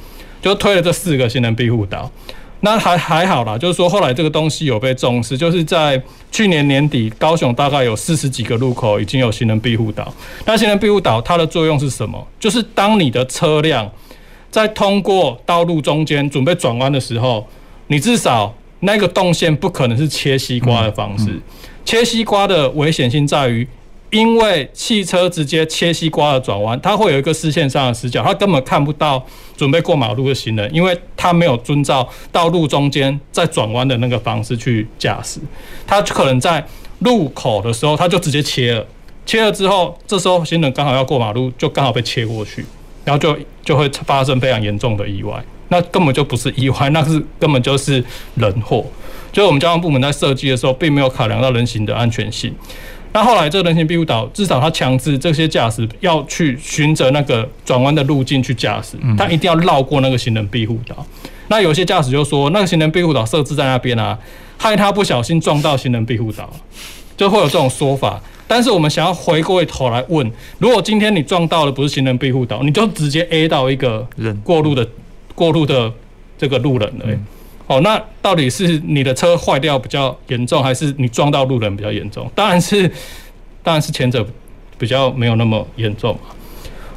就推了这四个行人庇护岛。那还还好啦，就是说后来这个东西有被重视，就是在去年年底，高雄大概有四十几个路口已经有行人庇护岛。那行人庇护岛它的作用是什么？就是当你的车辆在通过道路中间准备转弯的时候，你至少。那个动线不可能是切西瓜的方式，切西瓜的危险性在于，因为汽车直接切西瓜的转弯，它会有一个视线上的死角，它根本看不到准备过马路的行人，因为它没有遵照道路中间在转弯的那个方式去驾驶，它可能在路口的时候，它就直接切了，切了之后，这时候行人刚好要过马路，就刚好被切过去，然后就就会发生非常严重的意外。那根本就不是意外，那是根本就是人祸。就是我们交通部门在设计的时候，并没有考量到人行的安全性。那后来这个人行庇护岛，至少他强制这些驾驶要去循着那个转弯的路径去驾驶，他一定要绕过那个行人庇护岛。那有些驾驶就说，那个行人庇护岛设置在那边啊，害他不小心撞到行人庇护岛，就会有这种说法。但是我们想要回过头来问，如果今天你撞到的不是行人庇护岛，你就直接 A 到一个人过路的。过路的这个路人了，哦，那到底是你的车坏掉比较严重，还是你撞到路人比较严重？当然是，当然是前者比较没有那么严重嘛。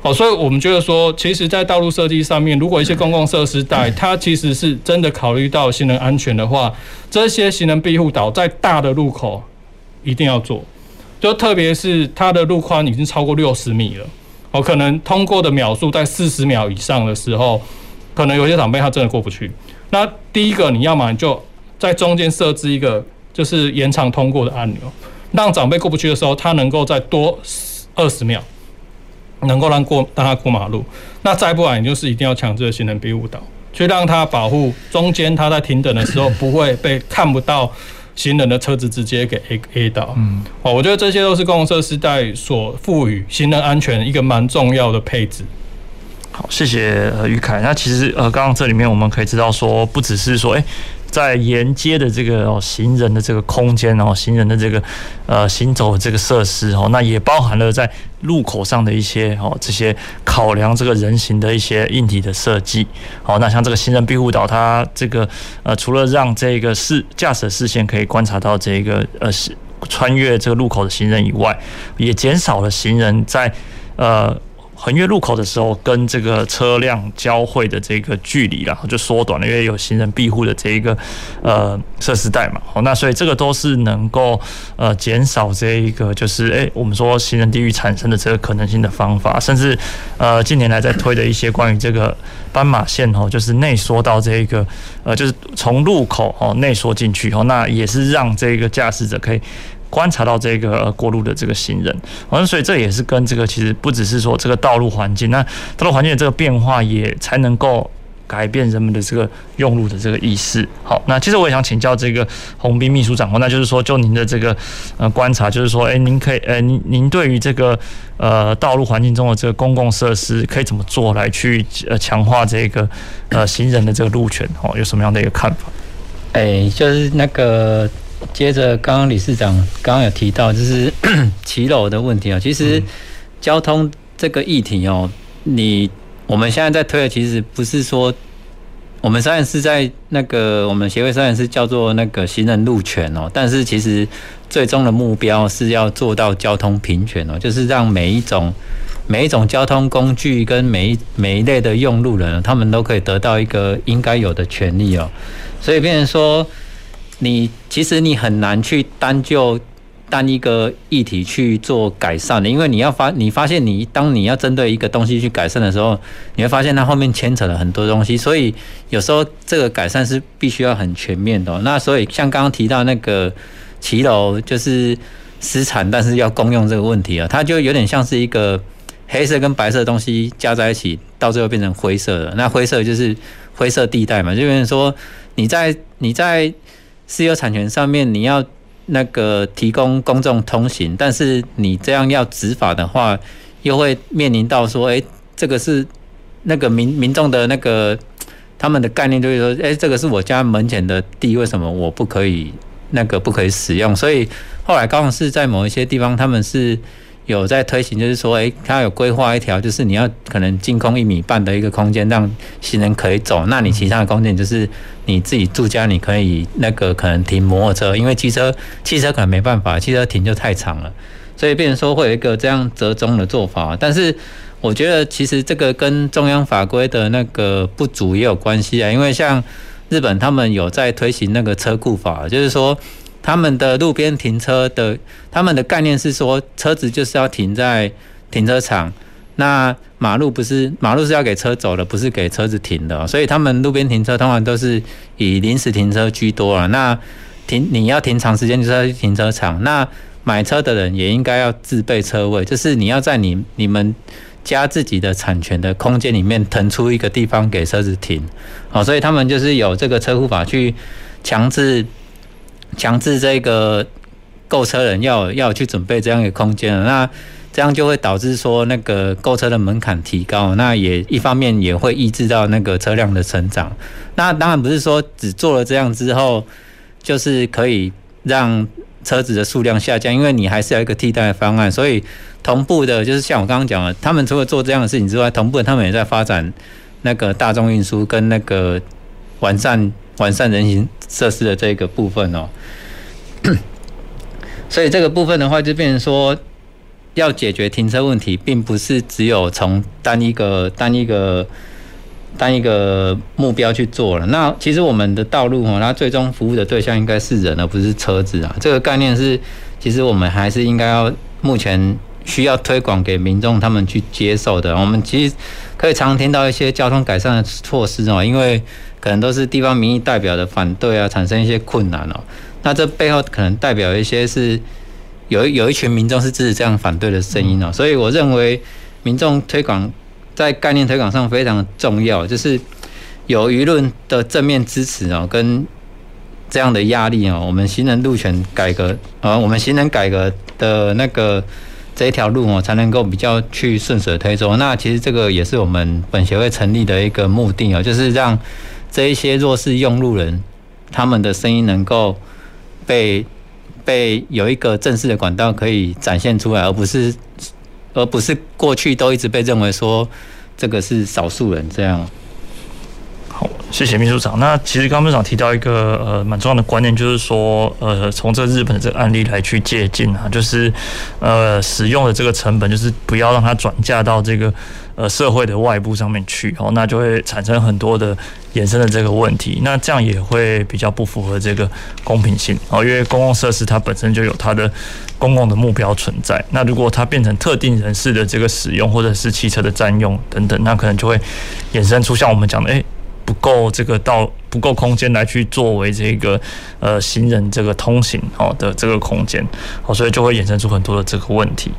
哦，所以我们觉得说，其实，在道路设计上面，如果一些公共设施带它其实是真的考虑到行人安全的话，这些行人庇护岛在大的路口一定要做。就特别是它的路宽已经超过六十米了，哦，可能通过的秒数在四十秒以上的时候，可能有些长辈他真的过不去。那第一个，你要么你就在中间设置一个就是延长通过的按钮，让长辈过不去的时候，他能够再多二十秒，能够让过让他过马路。那再不然，你就是一定要强制的行人庇护岛，去让他保护中间他在停等的时候不会被看不到。行人的车子直接给 A A 到，嗯，哦，我觉得这些都是公共设施在所赋予行人安全一个蛮重要的配置。好，谢谢呃于凯。那其实呃，刚刚这里面我们可以知道说，不只是说，哎。在沿街的这个哦行人的这个空间哦，行人的这个呃行走的这个设施哦，那也包含了在路口上的一些哦这些考量这个人行的一些硬体的设计。好，那像这个行人庇护岛，它这个呃除了让这个视驾驶视线可以观察到这个呃是穿越这个路口的行人以外，也减少了行人在呃。横越路口的时候，跟这个车辆交汇的这个距离，然后就缩短了，因为有行人庇护的这一个呃设施带嘛。好，那所以这个都是能够呃减少这一个就是诶，我们说行人地域产生的这个可能性的方法，甚至呃近年来在推的一些关于这个斑马线哦，就是内缩到这一个呃就是从路口哦内缩进去哦，那也是让这个驾驶者可以。观察到这个过路的这个行人，好，所以这也是跟这个其实不只是说这个道路环境，那道路环境的这个变化也才能够改变人们的这个用路的这个意识。好，那其实我也想请教这个洪斌秘书长，那就是说就您的这个呃观察，就是说，哎，您可以，呃，您您对于这个呃道路环境中的这个公共设施可以怎么做来去呃强化这个呃行人的这个路权？哦，有什么样的一个看法？哎，就是那个。接着，刚刚理事长刚刚有提到，就是 骑楼的问题啊。其实交通这个议题哦，你我们现在在推的，其实不是说我们虽然是在那个我们协会虽然是叫做那个行人路权哦，但是其实最终的目标是要做到交通平权哦，就是让每一种每一种交通工具跟每一每一类的用路人，他们都可以得到一个应该有的权利哦。所以变成说。你其实你很难去单就单一个议题去做改善的，因为你要发你发现你当你要针对一个东西去改善的时候，你会发现它后面牵扯了很多东西，所以有时候这个改善是必须要很全面的。那所以像刚刚提到那个骑楼就是私产，但是要公用这个问题啊，它就有点像是一个黑色跟白色的东西加在一起，到最后变成灰色的。那灰色就是灰色地带嘛，就变成说你在你在。私有产权上面，你要那个提供公众通行，但是你这样要执法的话，又会面临到说，诶，这个是那个民民众的那个他们的概念，就是说，诶，这个是我家门前的地，为什么我不可以那个不可以使用？所以后来高雄市在某一些地方，他们是。有在推行，就是说，诶，他有规划一条，就是你要可能净空一米半的一个空间，让行人可以走。那你其他的空间就是你自己住家，你可以那个可能停摩托车，因为汽车汽车可能没办法，汽车停就太长了，所以变成说会有一个这样折中的做法。但是我觉得其实这个跟中央法规的那个不足也有关系啊，因为像日本他们有在推行那个车库法，就是说。他们的路边停车的，他们的概念是说，车子就是要停在停车场，那马路不是马路是要给车走的，不是给车子停的，所以他们路边停车通常都是以临时停车居多啊。那停你要停长时间，就是要去停车场。那买车的人也应该要自备车位，就是你要在你你们家自己的产权的空间里面腾出一个地方给车子停。好，所以他们就是有这个车库法去强制。强制这个购车人要要去准备这样一个空间，那这样就会导致说那个购车的门槛提高，那也一方面也会抑制到那个车辆的成长。那当然不是说只做了这样之后，就是可以让车子的数量下降，因为你还是有一个替代的方案。所以同步的，就是像我刚刚讲的，他们除了做这样的事情之外，同步的他们也在发展那个大众运输跟那个完善完善人行设施的这个部分哦。所以这个部分的话，就变成说，要解决停车问题，并不是只有从单一个、单一个、单一个目标去做了。那其实我们的道路哈，它最终服务的对象应该是人，而不是车子啊。这个概念是其实我们还是应该要目前需要推广给民众他们去接受的。我们其实可以常听到一些交通改善的措施哦，因为可能都是地方民意代表的反对啊，产生一些困难哦。那这背后可能代表一些是有有一群民众是支持这样反对的声音哦。所以我认为民众推广在概念推广上非常重要，就是有舆论的正面支持哦，跟这样的压力哦，我们行人路权改革啊，我们行人改革的那个这一条路哦，才能够比较去顺水推舟。那其实这个也是我们本协会成立的一个目的哦，就是让这一些弱势用路人他们的声音能够被被有一个正式的管道可以展现出来，而不是而不是过去都一直被认为说这个是少数人这样。好，谢谢秘书长。那其实刚刚秘书长提到一个呃蛮重要的观念，就是说呃从这日本的这个案例来去借鉴啊，就是呃使用的这个成本，就是不要让它转嫁到这个呃社会的外部上面去哦，那就会产生很多的衍生的这个问题。那这样也会比较不符合这个公平性哦，因为公共设施它本身就有它的公共的目标存在。那如果它变成特定人士的这个使用，或者是汽车的占用等等，那可能就会衍生出像我们讲的诶。不够这个到不够空间来去作为这个呃行人这个通行哦的这个空间哦，所以就会衍生出很多的这个问题。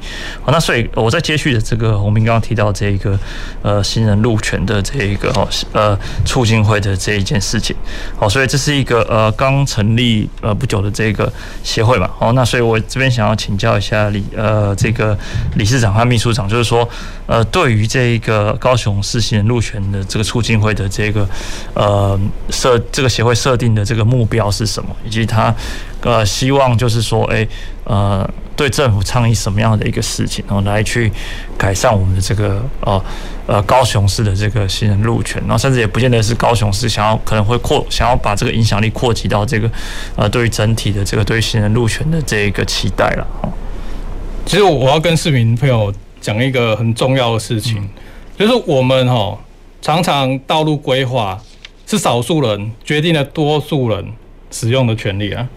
好，那所以我在接续的这个洪斌刚刚提到这一个呃行人路权的这一个哦呃促进会的这一件事情哦，所以这是一个呃刚成立呃不久的这个协会嘛。哦，那所以我这边想要请教一下李呃这个理事长和秘书长，就是说呃对于这个高雄市行人路权的这个促进会的这个呃。设这个协会设定的这个目标是什么？以及他呃希望就是说，诶呃对政府倡议什么样的一个事情，然后来去改善我们的这个呃呃高雄市的这个行人路权，然后甚至也不见得是高雄市想要可能会扩想要把这个影响力扩及到这个呃对于整体的这个对于行人路权的这一个期待了。其实我要跟市民朋友讲一个很重要的事情，就是我们哈常常道路规划。是少数人决定了多数人使用的权利啊！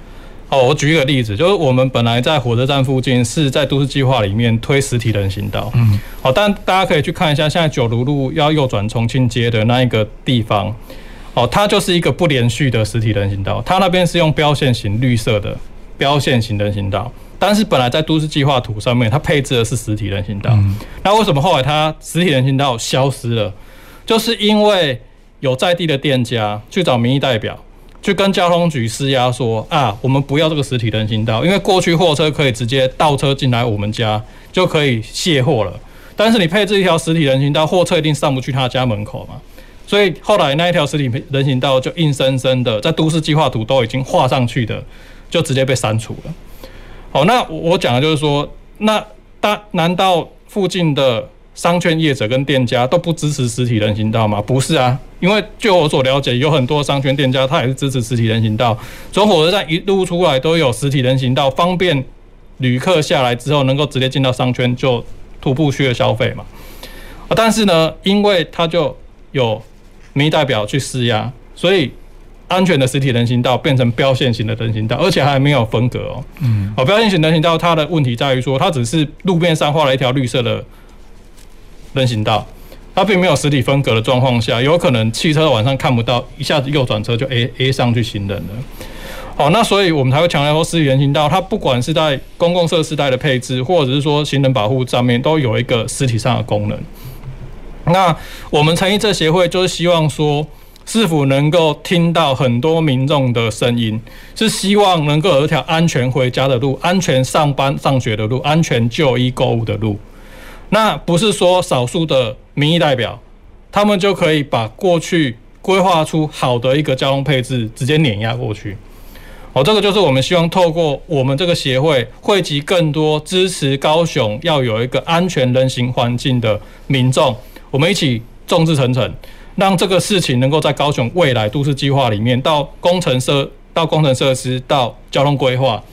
好，我举一个例子，就是我们本来在火车站附近是在都市计划里面推实体人行道，嗯，好，但大家可以去看一下，现在九如路要右转重庆街的那一个地方，哦，它就是一个不连续的实体人行道，它那边是用标线型绿色的标线型人行道，但是本来在都市计划图上面它配置的是实体人行道，嗯那为什么后来它实体人行道消失了？就是因为。有在地的店家去找民意代表，去跟交通局施压说啊，我们不要这个实体人行道，因为过去货车可以直接倒车进来我们家就可以卸货了。但是你配置一条实体人行道，货车一定上不去他家门口嘛。所以后来那一条实体人行道就硬生生的在都市计划图都已经画上去的，就直接被删除了。好，那我讲的就是说，那大难道附近的？商圈业者跟店家都不支持实体人行道吗？不是啊，因为据我所了解，有很多商圈店家他也是支持实体人行道，从火车站一路出来都有实体人行道，方便旅客下来之后能够直接进到商圈就徒步区的消费嘛。但是呢，因为他就有民意代表去施压，所以安全的实体人行道变成标线型的人行道，而且还没有分隔哦。嗯。哦，标线型人行道它的问题在于说，它只是路面上画了一条绿色的。人行道，它并没有实体分隔的状况下，有可能汽车晚上看不到，一下子右转车就 A A 上去行人了。好，那所以我们才会强调说，实体人行道它不管是在公共设施带的配置，或者是说行人保护上面，都有一个实体上的功能。那我们诚一这协会就是希望说，是否能够听到很多民众的声音，是希望能够有一条安全回家的路，安全上班上学的路，安全就医购物的路。那不是说少数的民意代表，他们就可以把过去规划出好的一个交通配置直接碾压过去。哦，这个就是我们希望透过我们这个协会汇集更多支持高雄要有一个安全人行环境的民众，我们一起众志成城，让这个事情能够在高雄未来都市计划里面，到工程设到工程设施到交通规划，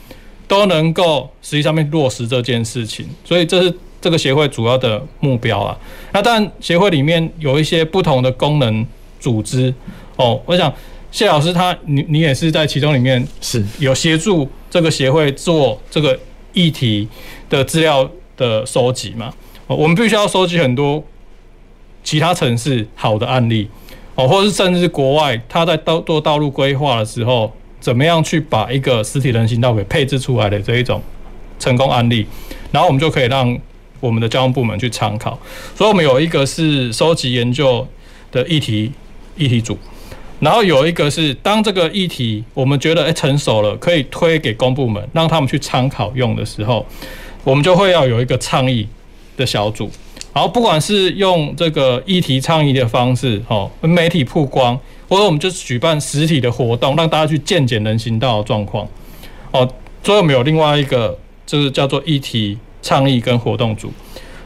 都能够实际上面落实这件事情。所以这是。这个协会主要的目标啊，那当然协会里面有一些不同的功能组织。哦。我想谢老师他你你也是在其中里面是。有协助这个协会做这个议题的资料的收集嘛，哦我们必须要收集很多其他城市好的案例。哦，或者是甚至是国外他在道做道路规划的时候，怎么样去把一个实体人行道给配置出来的这一种成功案例，然后我们就可以让我们的交通部门去参考。所以，我们有一个是收集研究的议题议题组。然后有一个是，当这个议题我们觉得诶成熟了，可以推给公部门，让他们去参考用的时候，我们就会要有一个倡议的小组。然后不管是用这个议题倡议的方式，哦，媒体曝光，或者我们就举办实体的活动，让大家去见见人行道的状况。哦，所以我们有另外一个就是叫做议题倡议跟活动组，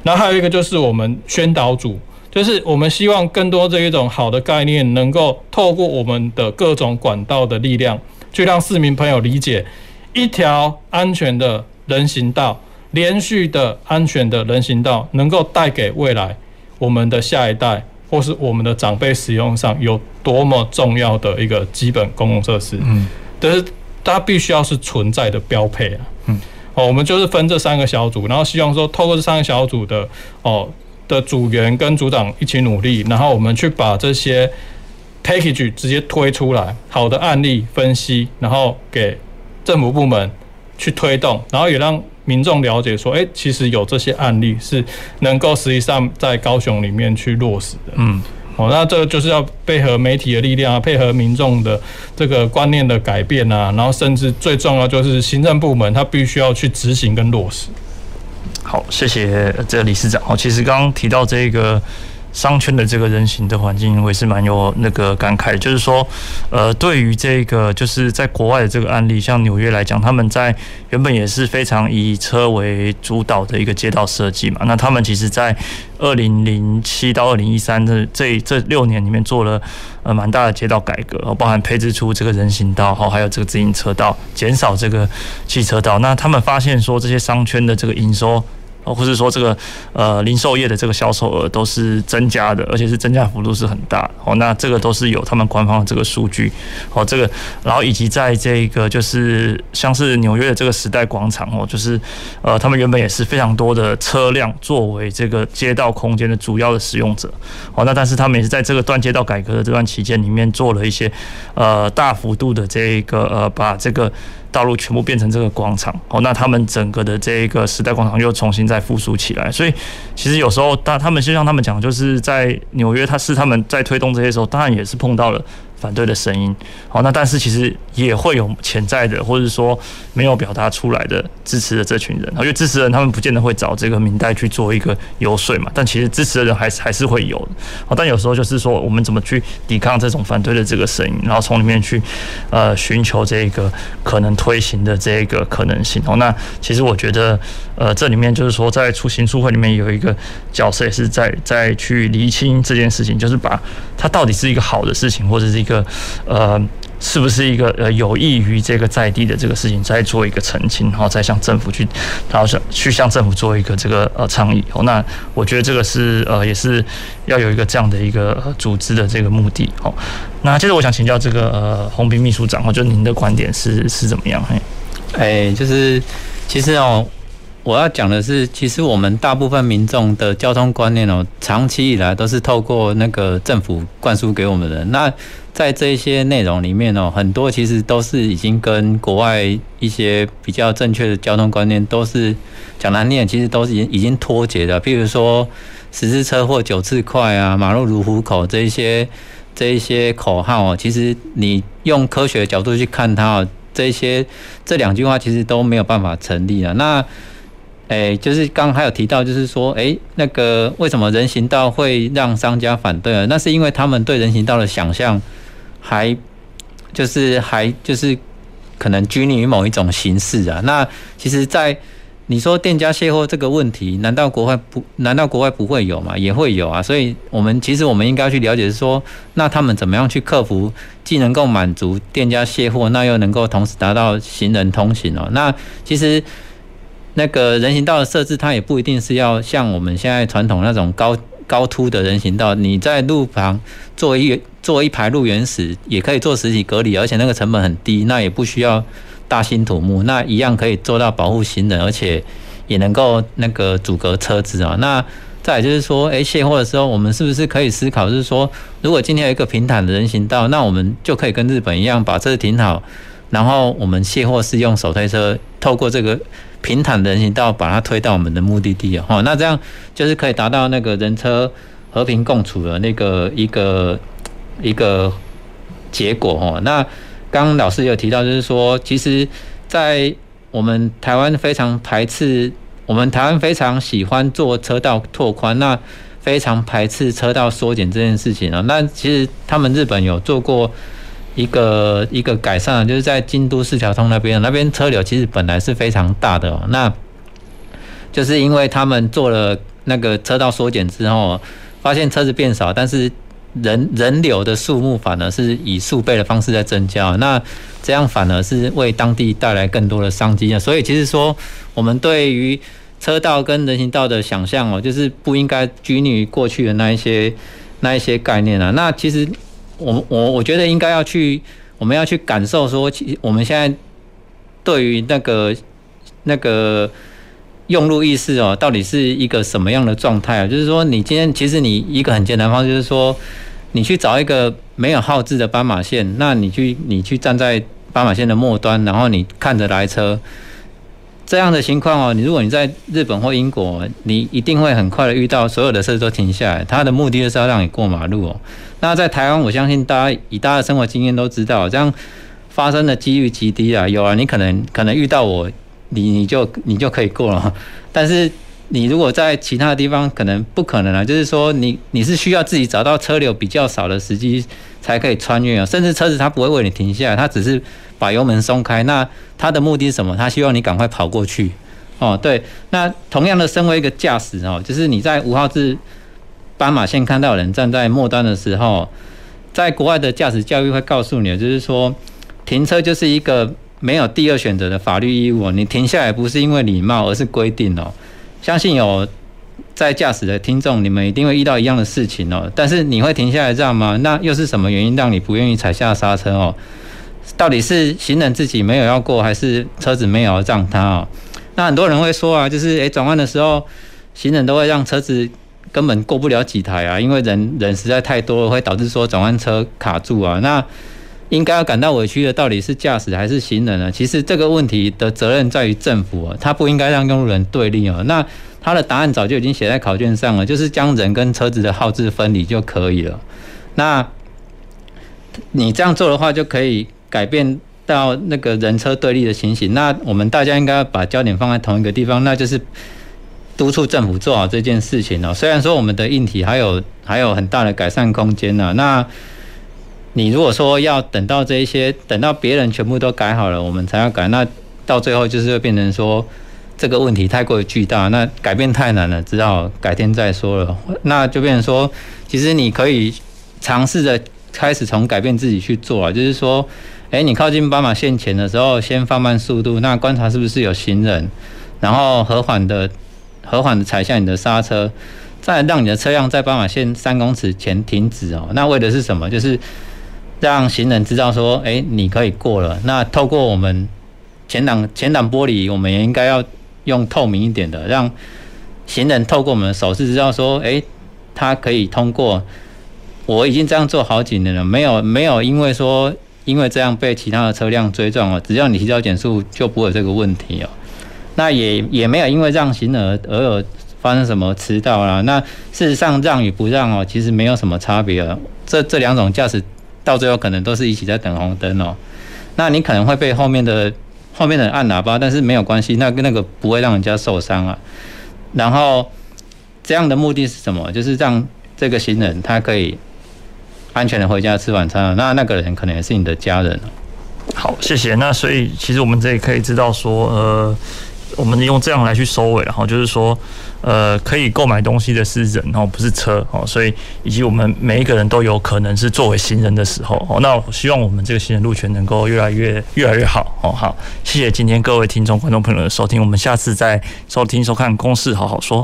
然后还有一个就是我们宣导组。就是我们希望更多这一种好的概念，能够透过我们的各种管道的力量，去让市民朋友理解一条安全的人行道，连续的安全的人行道，能够带给未来我们的下一代或是我们的长辈使用上有多么重要的一个基本公共设施。嗯，但是它必须要是存在的标配啊。嗯，哦，我们就是分这三个小组，然后希望说透过这三个小组的哦。的组员跟组长一起努力，然后我们去把这些 package 直接推出来，好的案例分析，然后给政府部门去推动，然后也让民众了解说，哎，其实有这些案例是能够实际上在高雄里面去落实的。嗯，哦，那这个就是要配合媒体的力量啊，配合民众的这个观念的改变啊，然后甚至最重要就是行政部门他必须要去执行跟落实。好，谢谢这个理事长。哦，其实刚刚提到这个商圈的这个人行的环境，我也是蛮有那个感慨。就是说，呃，对于这个就是在国外的这个案例，像纽约来讲，他们在原本也是非常以车为主导的一个街道设计嘛。那他们其实，在二零零七到二零一三的这这六年里面，做了呃蛮大的街道改革，包含配置出这个人行道，哈，还有这个自行车道，减少这个汽车道。那他们发现说，这些商圈的这个营收。或者说这个呃零售业的这个销售额都是增加的，而且是增加幅度是很大哦。那这个都是有他们官方的这个数据哦。这个然后以及在这个就是像是纽约的这个时代广场哦，就是呃他们原本也是非常多的车辆作为这个街道空间的主要的使用者哦。那但是他们也是在这个断街道改革的这段期间里面做了一些呃大幅度的这个呃把这个。道路全部变成这个广场哦，那他们整个的这个时代广场又重新再复苏起来，所以其实有时候，当他们就像他们讲，就是在纽约，他是他们在推动这些时候，当然也是碰到了。反对的声音，好，那但是其实也会有潜在的，或者说没有表达出来的支持的这群人，因为支持人他们不见得会找这个民代去做一个游说嘛，但其实支持的人还是还是会有的，好，但有时候就是说我们怎么去抵抗这种反对的这个声音，然后从里面去呃寻求这个可能推行的这个可能性，哦，那其实我觉得呃这里面就是说在出行书会里面有一个角色也是在在去厘清这件事情，就是把它到底是一个好的事情，或者是一个。呃，是不是一个呃有益于这个在地的这个事情，再做一个澄清，然后再向政府去，然后向去向政府做一个这个呃倡议。哦，那我觉得这个是呃也是要有一个这样的一个组织的这个目的。哦，那接着我想请教这个呃洪斌秘书长，哦，就您的观点是是怎么样？嘿，哎，就是其实哦。我要讲的是，其实我们大部分民众的交通观念哦，长期以来都是透过那个政府灌输给我们的。那在这一些内容里面哦，很多其实都是已经跟国外一些比较正确的交通观念都是讲难念，其实都是已经已经脱节的。譬如说十字车祸九次快啊，马路如虎口这一些这一些口号哦，其实你用科学的角度去看它哦，这些这两句话其实都没有办法成立啊。那哎、就是刚刚还有提到，就是说，哎、那个为什么人行道会让商家反对啊？那是因为他们对人行道的想象还就是还就是可能拘泥于某一种形式啊。那其实，在你说店家卸货这个问题，难道国外不？难道国外不会有吗？也会有啊。所以，我们其实我们应该去了解，是说，那他们怎么样去克服，既能够满足店家卸货，那又能够同时达到行人通行哦。那其实。那个人行道的设置，它也不一定是要像我们现在传统那种高高凸的人行道。你在路旁做一做一排路缘石，也可以做实体隔离，而且那个成本很低，那也不需要大兴土木，那一样可以做到保护行人，而且也能够那个阻隔车子啊。那再就是说，哎，卸货的时候，我们是不是可以思考，就是说，如果今天有一个平坦的人行道，那我们就可以跟日本一样，把车停好，然后我们卸货是用手推车，透过这个平坦的人行道把它推到我们的目的地啊。那这样就是可以达到那个人车和平共处的那个一个一个结果哦。那刚刚老师有提到，就是说，其实，在我们台湾非常排斥。我们台湾非常喜欢做车道拓宽，那非常排斥车道缩减这件事情啊。那其实他们日本有做过一个一个改善，就是在京都四条通那边，那边车流其实本来是非常大的。哦那就是因为他们做了那个车道缩减之后，发现车子变少，但是人人流的数目反而是以数倍的方式在增加。那这样反而是为当地带来更多的商机啊。所以其实说。我们对于车道跟人行道的想象哦，就是不应该拘泥于过去的那一些那一些概念啊。那其实我我我觉得应该要去，我们要去感受说，其我们现在对于那个那个用路意识哦，到底是一个什么样的状态啊？就是说，你今天其实你一个很简单方式，就是说，你去找一个没有号志的斑马线，那你去你去站在斑马线的末端，然后你看着来车。这样的情况哦，你如果你在日本或英国，你一定会很快的遇到所有的车子都停下来，它的目的就是要让你过马路哦。那在台湾，我相信大家以大家的生活经验都知道，这样发生的几率极低啊。有啊，你可能可能遇到我，你你就你就可以过了。但是你如果在其他的地方，可能不可能啊。就是说你，你你是需要自己找到车流比较少的时机才可以穿越啊。甚至车子它不会为你停下来，它只是。把油门松开，那他的目的是什么？他希望你赶快跑过去。哦，对，那同样的，身为一个驾驶哦，就是你在五号志斑马线看到人站在末端的时候，在国外的驾驶教育会告诉你，就是说停车就是一个没有第二选择的法律义务。你停下来不是因为礼貌，而是规定哦。相信有在驾驶的听众，你们一定会遇到一样的事情哦。但是你会停下来这样吗？那又是什么原因让你不愿意踩下刹车哦？到底是行人自己没有要过，还是车子没有让他哦？那很多人会说啊，就是诶，转弯的时候，行人都会让车子根本过不了几台啊，因为人人实在太多了，会导致说转弯车卡住啊。那应该要感到委屈的，到底是驾驶还是行人呢？其实这个问题的责任在于政府啊，他不应该让用路人对立啊。那他的答案早就已经写在考卷上了，就是将人跟车子的号志分离就可以了。那你这样做的话，就可以。改变到那个人车对立的情形，那我们大家应该把焦点放在同一个地方，那就是督促政府做好这件事情哦。虽然说我们的硬体还有还有很大的改善空间呢，那你如果说要等到这一些，等到别人全部都改好了，我们才要改，那到最后就是会变成说这个问题太过于巨大，那改变太难了，只好改天再说了。那就变成说，其实你可以尝试着开始从改变自己去做啊，就是说。诶，你靠近斑马线前的时候，先放慢速度，那观察是不是有行人，然后和缓的、和缓的踩下你的刹车，再让你的车辆在斑马线三公尺前停止哦。那为的是什么？就是让行人知道说，诶，你可以过了。那透过我们前挡前挡玻璃，我们也应该要用透明一点的，让行人透过我们的手势知道说，诶，他可以通过。我已经这样做好几年了，没有没有因为说。因为这样被其他的车辆追撞哦，只要你提早减速，就不会有这个问题哦。那也也没有因为让行人而有发生什么迟到啦。那事实上让与不让哦，其实没有什么差别了。这这两种驾驶到最后可能都是一起在等红灯哦。那你可能会被后面的后面的人按喇叭，但是没有关系，那跟那个不会让人家受伤啊。然后这样的目的是什么？就是让这个行人他可以。安全的回家吃晚餐了，那那个人可能也是你的家人。好，谢谢。那所以其实我们这里可以知道说，呃，我们用这样来去收尾，然后就是说，呃，可以购买东西的是人，然后不是车哦。所以以及我们每一个人都有可能是作为行人的时候哦。那我希望我们这个行人路权能够越来越越来越好哦。好，谢谢今天各位听众观众朋友的收听，我们下次再收听收看《公事好好说》。